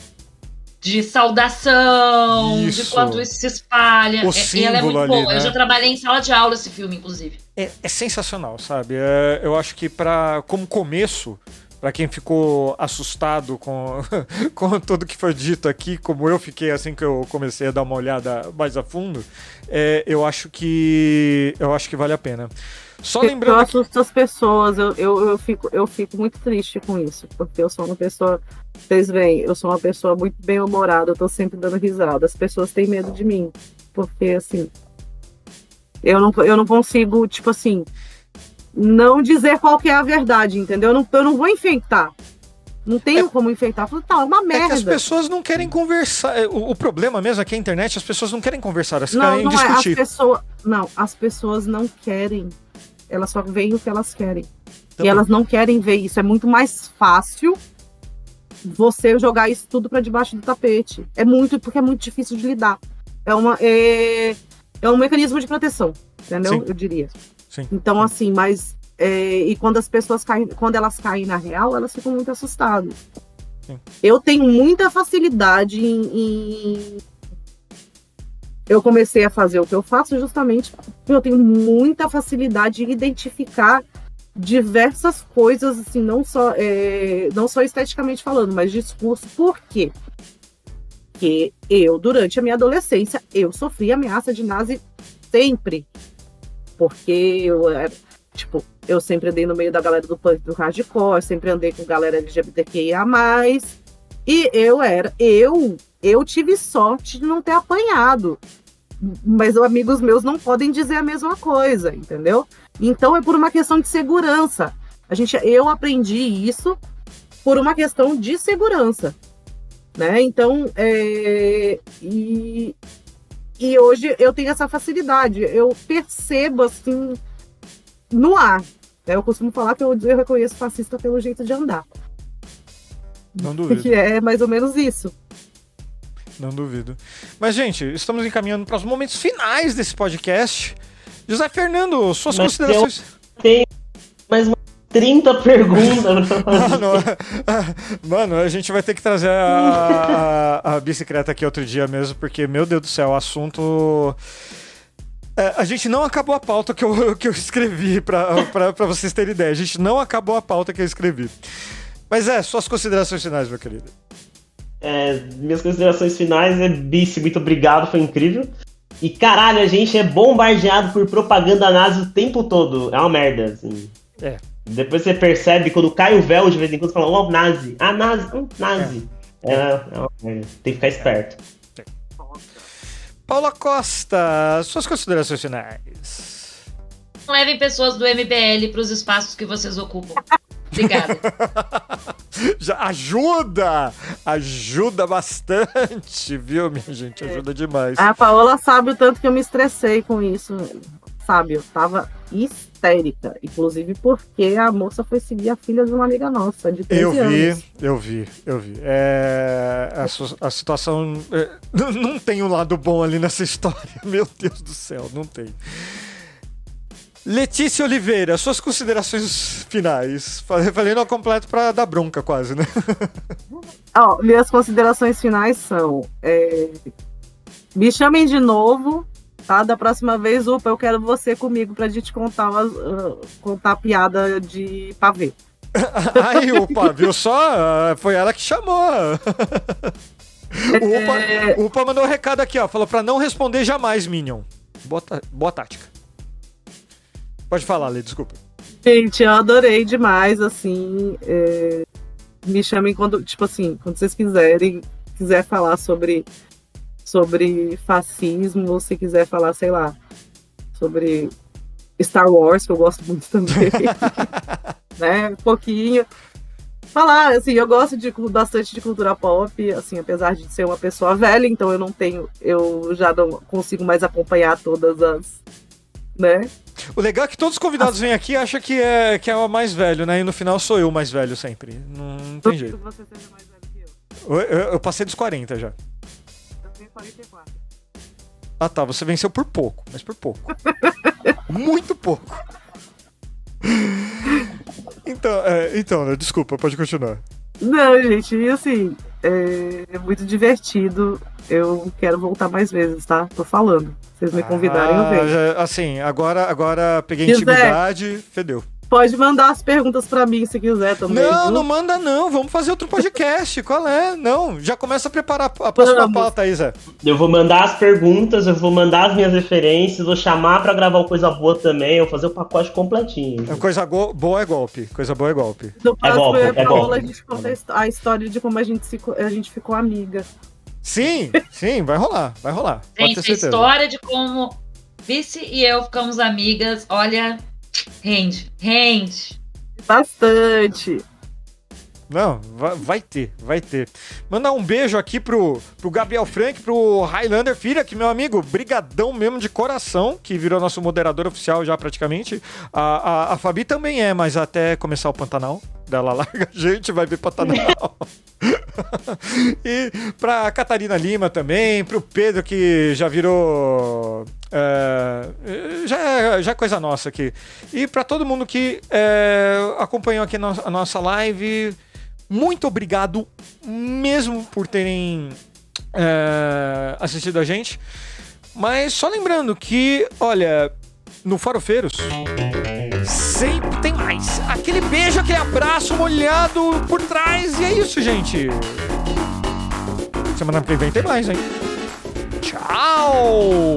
de saudação, isso. de quanto isso se espalha. O é, ela é muito ali, boa. Né? Eu já trabalhei em sala de aula esse filme, inclusive. É, é sensacional, sabe? É, eu acho que para como começo, para quem ficou assustado com, com tudo que foi dito aqui, como eu fiquei assim que eu comecei a dar uma olhada mais a fundo, é, eu acho que eu acho que vale a pena. Só lembrando. Eu assusto as pessoas, eu, eu, eu, fico, eu fico muito triste com isso, porque eu sou uma pessoa. Vocês veem, eu sou uma pessoa muito bem-humorada, eu tô sempre dando risada. As pessoas têm medo de mim, porque assim. Eu não, eu não consigo, tipo assim, não dizer qual que é a verdade, entendeu? Eu não, eu não vou enfeitar. Não tenho é, como enfeitar. Falo, tá, é uma merda. É que as pessoas não querem conversar. É, o, o, problema mesmo é que a internet, as pessoas não querem conversar, elas não, querem não discutir. É, as pessoa, não, as pessoas não querem elas só veem o que elas querem. Então, e elas não querem ver isso. É muito mais fácil você jogar isso tudo para debaixo do tapete. É muito, porque é muito difícil de lidar. É, uma, é, é um mecanismo de proteção, entendeu? Sim. Eu diria. Sim. Então, assim, mas. É, e quando as pessoas caem, quando elas caem na real, elas ficam muito assustadas. Sim. Eu tenho muita facilidade em, em eu comecei a fazer o que eu faço justamente porque eu tenho muita facilidade em identificar diversas coisas, assim, não só, é, não só esteticamente falando, mas discurso. Por quê? Porque eu, durante a minha adolescência, eu sofri ameaça de nazi sempre. Porque eu era, tipo, eu sempre andei no meio da galera do punk do hardcore, sempre andei com galera LGBTQIA+. E eu era, eu eu tive sorte de não ter apanhado. Mas amigos meus não podem dizer a mesma coisa, entendeu? Então é por uma questão de segurança. A gente, eu aprendi isso por uma questão de segurança, né? Então, é, e, e hoje eu tenho essa facilidade. Eu percebo assim no ar. Né? Eu costumo falar que eu, eu reconheço fascista pelo jeito de andar. Não duvido. Que é mais ou menos isso. Não duvido. Mas, gente, estamos encaminhando para os momentos finais desse podcast. José Fernando, suas Mas considerações. Tem mais umas 30 perguntas. Mano, mano, a gente vai ter que trazer a, a, a bicicleta aqui outro dia mesmo, porque, meu Deus do céu, o assunto. É, a gente não acabou a pauta que eu, que eu escrevi, pra vocês terem ideia. A gente não acabou a pauta que eu escrevi. Mas é, suas considerações finais, meu querido. É, minhas considerações finais é Bice, muito obrigado, foi incrível. E caralho, a gente é bombardeado por propaganda nazi o tempo todo. É uma merda, assim. É. Depois você percebe quando cai o véu de vez em quando fala, ó, oh, nazi. Ah, nazi, hum, nazi. É. É, é. Tem que ficar esperto. Paula Costa, suas considerações finais. Não levem pessoas do MBL para os espaços que vocês ocupam. Obrigada. Já ajuda! Ajuda bastante, viu, minha gente? Ajuda demais. A Paola sabe o tanto que eu me estressei com isso. Sabe, eu tava histérica. Inclusive porque a moça foi seguir a filha de uma amiga nossa, de 13 Eu vi, anos. eu vi, eu vi. É, a, a situação. é, não- tem um lado bom ali nessa história. Meu Deus do céu, não tem. Letícia Oliveira, suas considerações finais. Falei, no completo pra dar bronca, quase, né? Ó, minhas considerações finais são: é, me chamem de novo, tá? Da próxima vez, Upa, eu quero você comigo pra gente contar, umas, ah, contar piada de pavê. Aí, opa, viu só? Ah, Foi ela que chamou. O Upa, o Upa mandou um recado aqui, ó. Falou pra não responder jamais, Minion. Boa, boa tática. Pode falar, Lê, desculpa. Gente, eu adorei demais, assim. é, me chamem quando, tipo assim, quando vocês quiserem, quiser falar sobre, sobre fascismo, ou se quiser falar, sei lá, sobre Star Wars, que eu gosto muito também. né? Um pouquinho. Falar, assim, eu gosto de, bastante de cultura pop, assim, apesar de ser uma pessoa velha, então eu não tenho, eu já não consigo mais acompanhar todas as, né? O legal é que todos os convidados vêm aqui e acham que é, que é o mais velho, né? E no final sou eu o mais velho sempre. Não, não tem jeito. Você seja mais velho que eu. Eu, eu- eu passei dos 40 já. Eu tenho 44. Ah tá, você venceu por pouco, mas por pouco. Muito pouco. Então, é, então, né, desculpa, pode continuar. Não, gente, e assim, é, é muito divertido. Eu quero voltar mais vezes, tá? Tô falando. Vocês me convidarem, eu Ah, venho. já- assim, agora, agora peguei Quiser. intimidade, fedeu. Pode mandar as perguntas pra mim se quiser também. Não, viu? não manda não, vamos fazer outro podcast, qual é? Não, já começa a preparar a próxima Vamos. pauta aí, Zé. Eu vou mandar as perguntas, eu vou mandar as minhas referências, vou chamar pra gravar o Coisa Boa também, eu vou fazer o pacote completinho. Coisa go- boa é golpe, coisa boa é golpe. No próximo golpe, eu e é a Paola, golpe. a gente conta a histó- a história de como a gente, se a gente ficou amiga. Sim, sim, vai rolar, vai rolar. Gente, a história de como Vice e eu ficamos amigas, olha, rende, rende. Bastante. Não, vai, vai ter, vai ter. Mandar um beijo aqui pro, pro Gabriel Frank, pro Highlander Filha, que meu amigo, brigadão mesmo de coração, que virou nosso moderador oficial já praticamente. A, a, a Fabi também é, mas até começar o Pantanal, dela larga a gente, vai ver Pantanal. e pra Catarina Lima também, pro Pedro, que já virou. É, já, é- já é coisa nossa aqui. E pra todo mundo que é, acompanhou aqui no- a nossa live, muito obrigado mesmo por terem é, assistido a gente. Mas só lembrando que, olha, no Farofeiros sempre tem mais. Aquele beijo, aquele abraço molhado por trás. E é isso, gente. Semana que vem tem mais, hein? Tchau!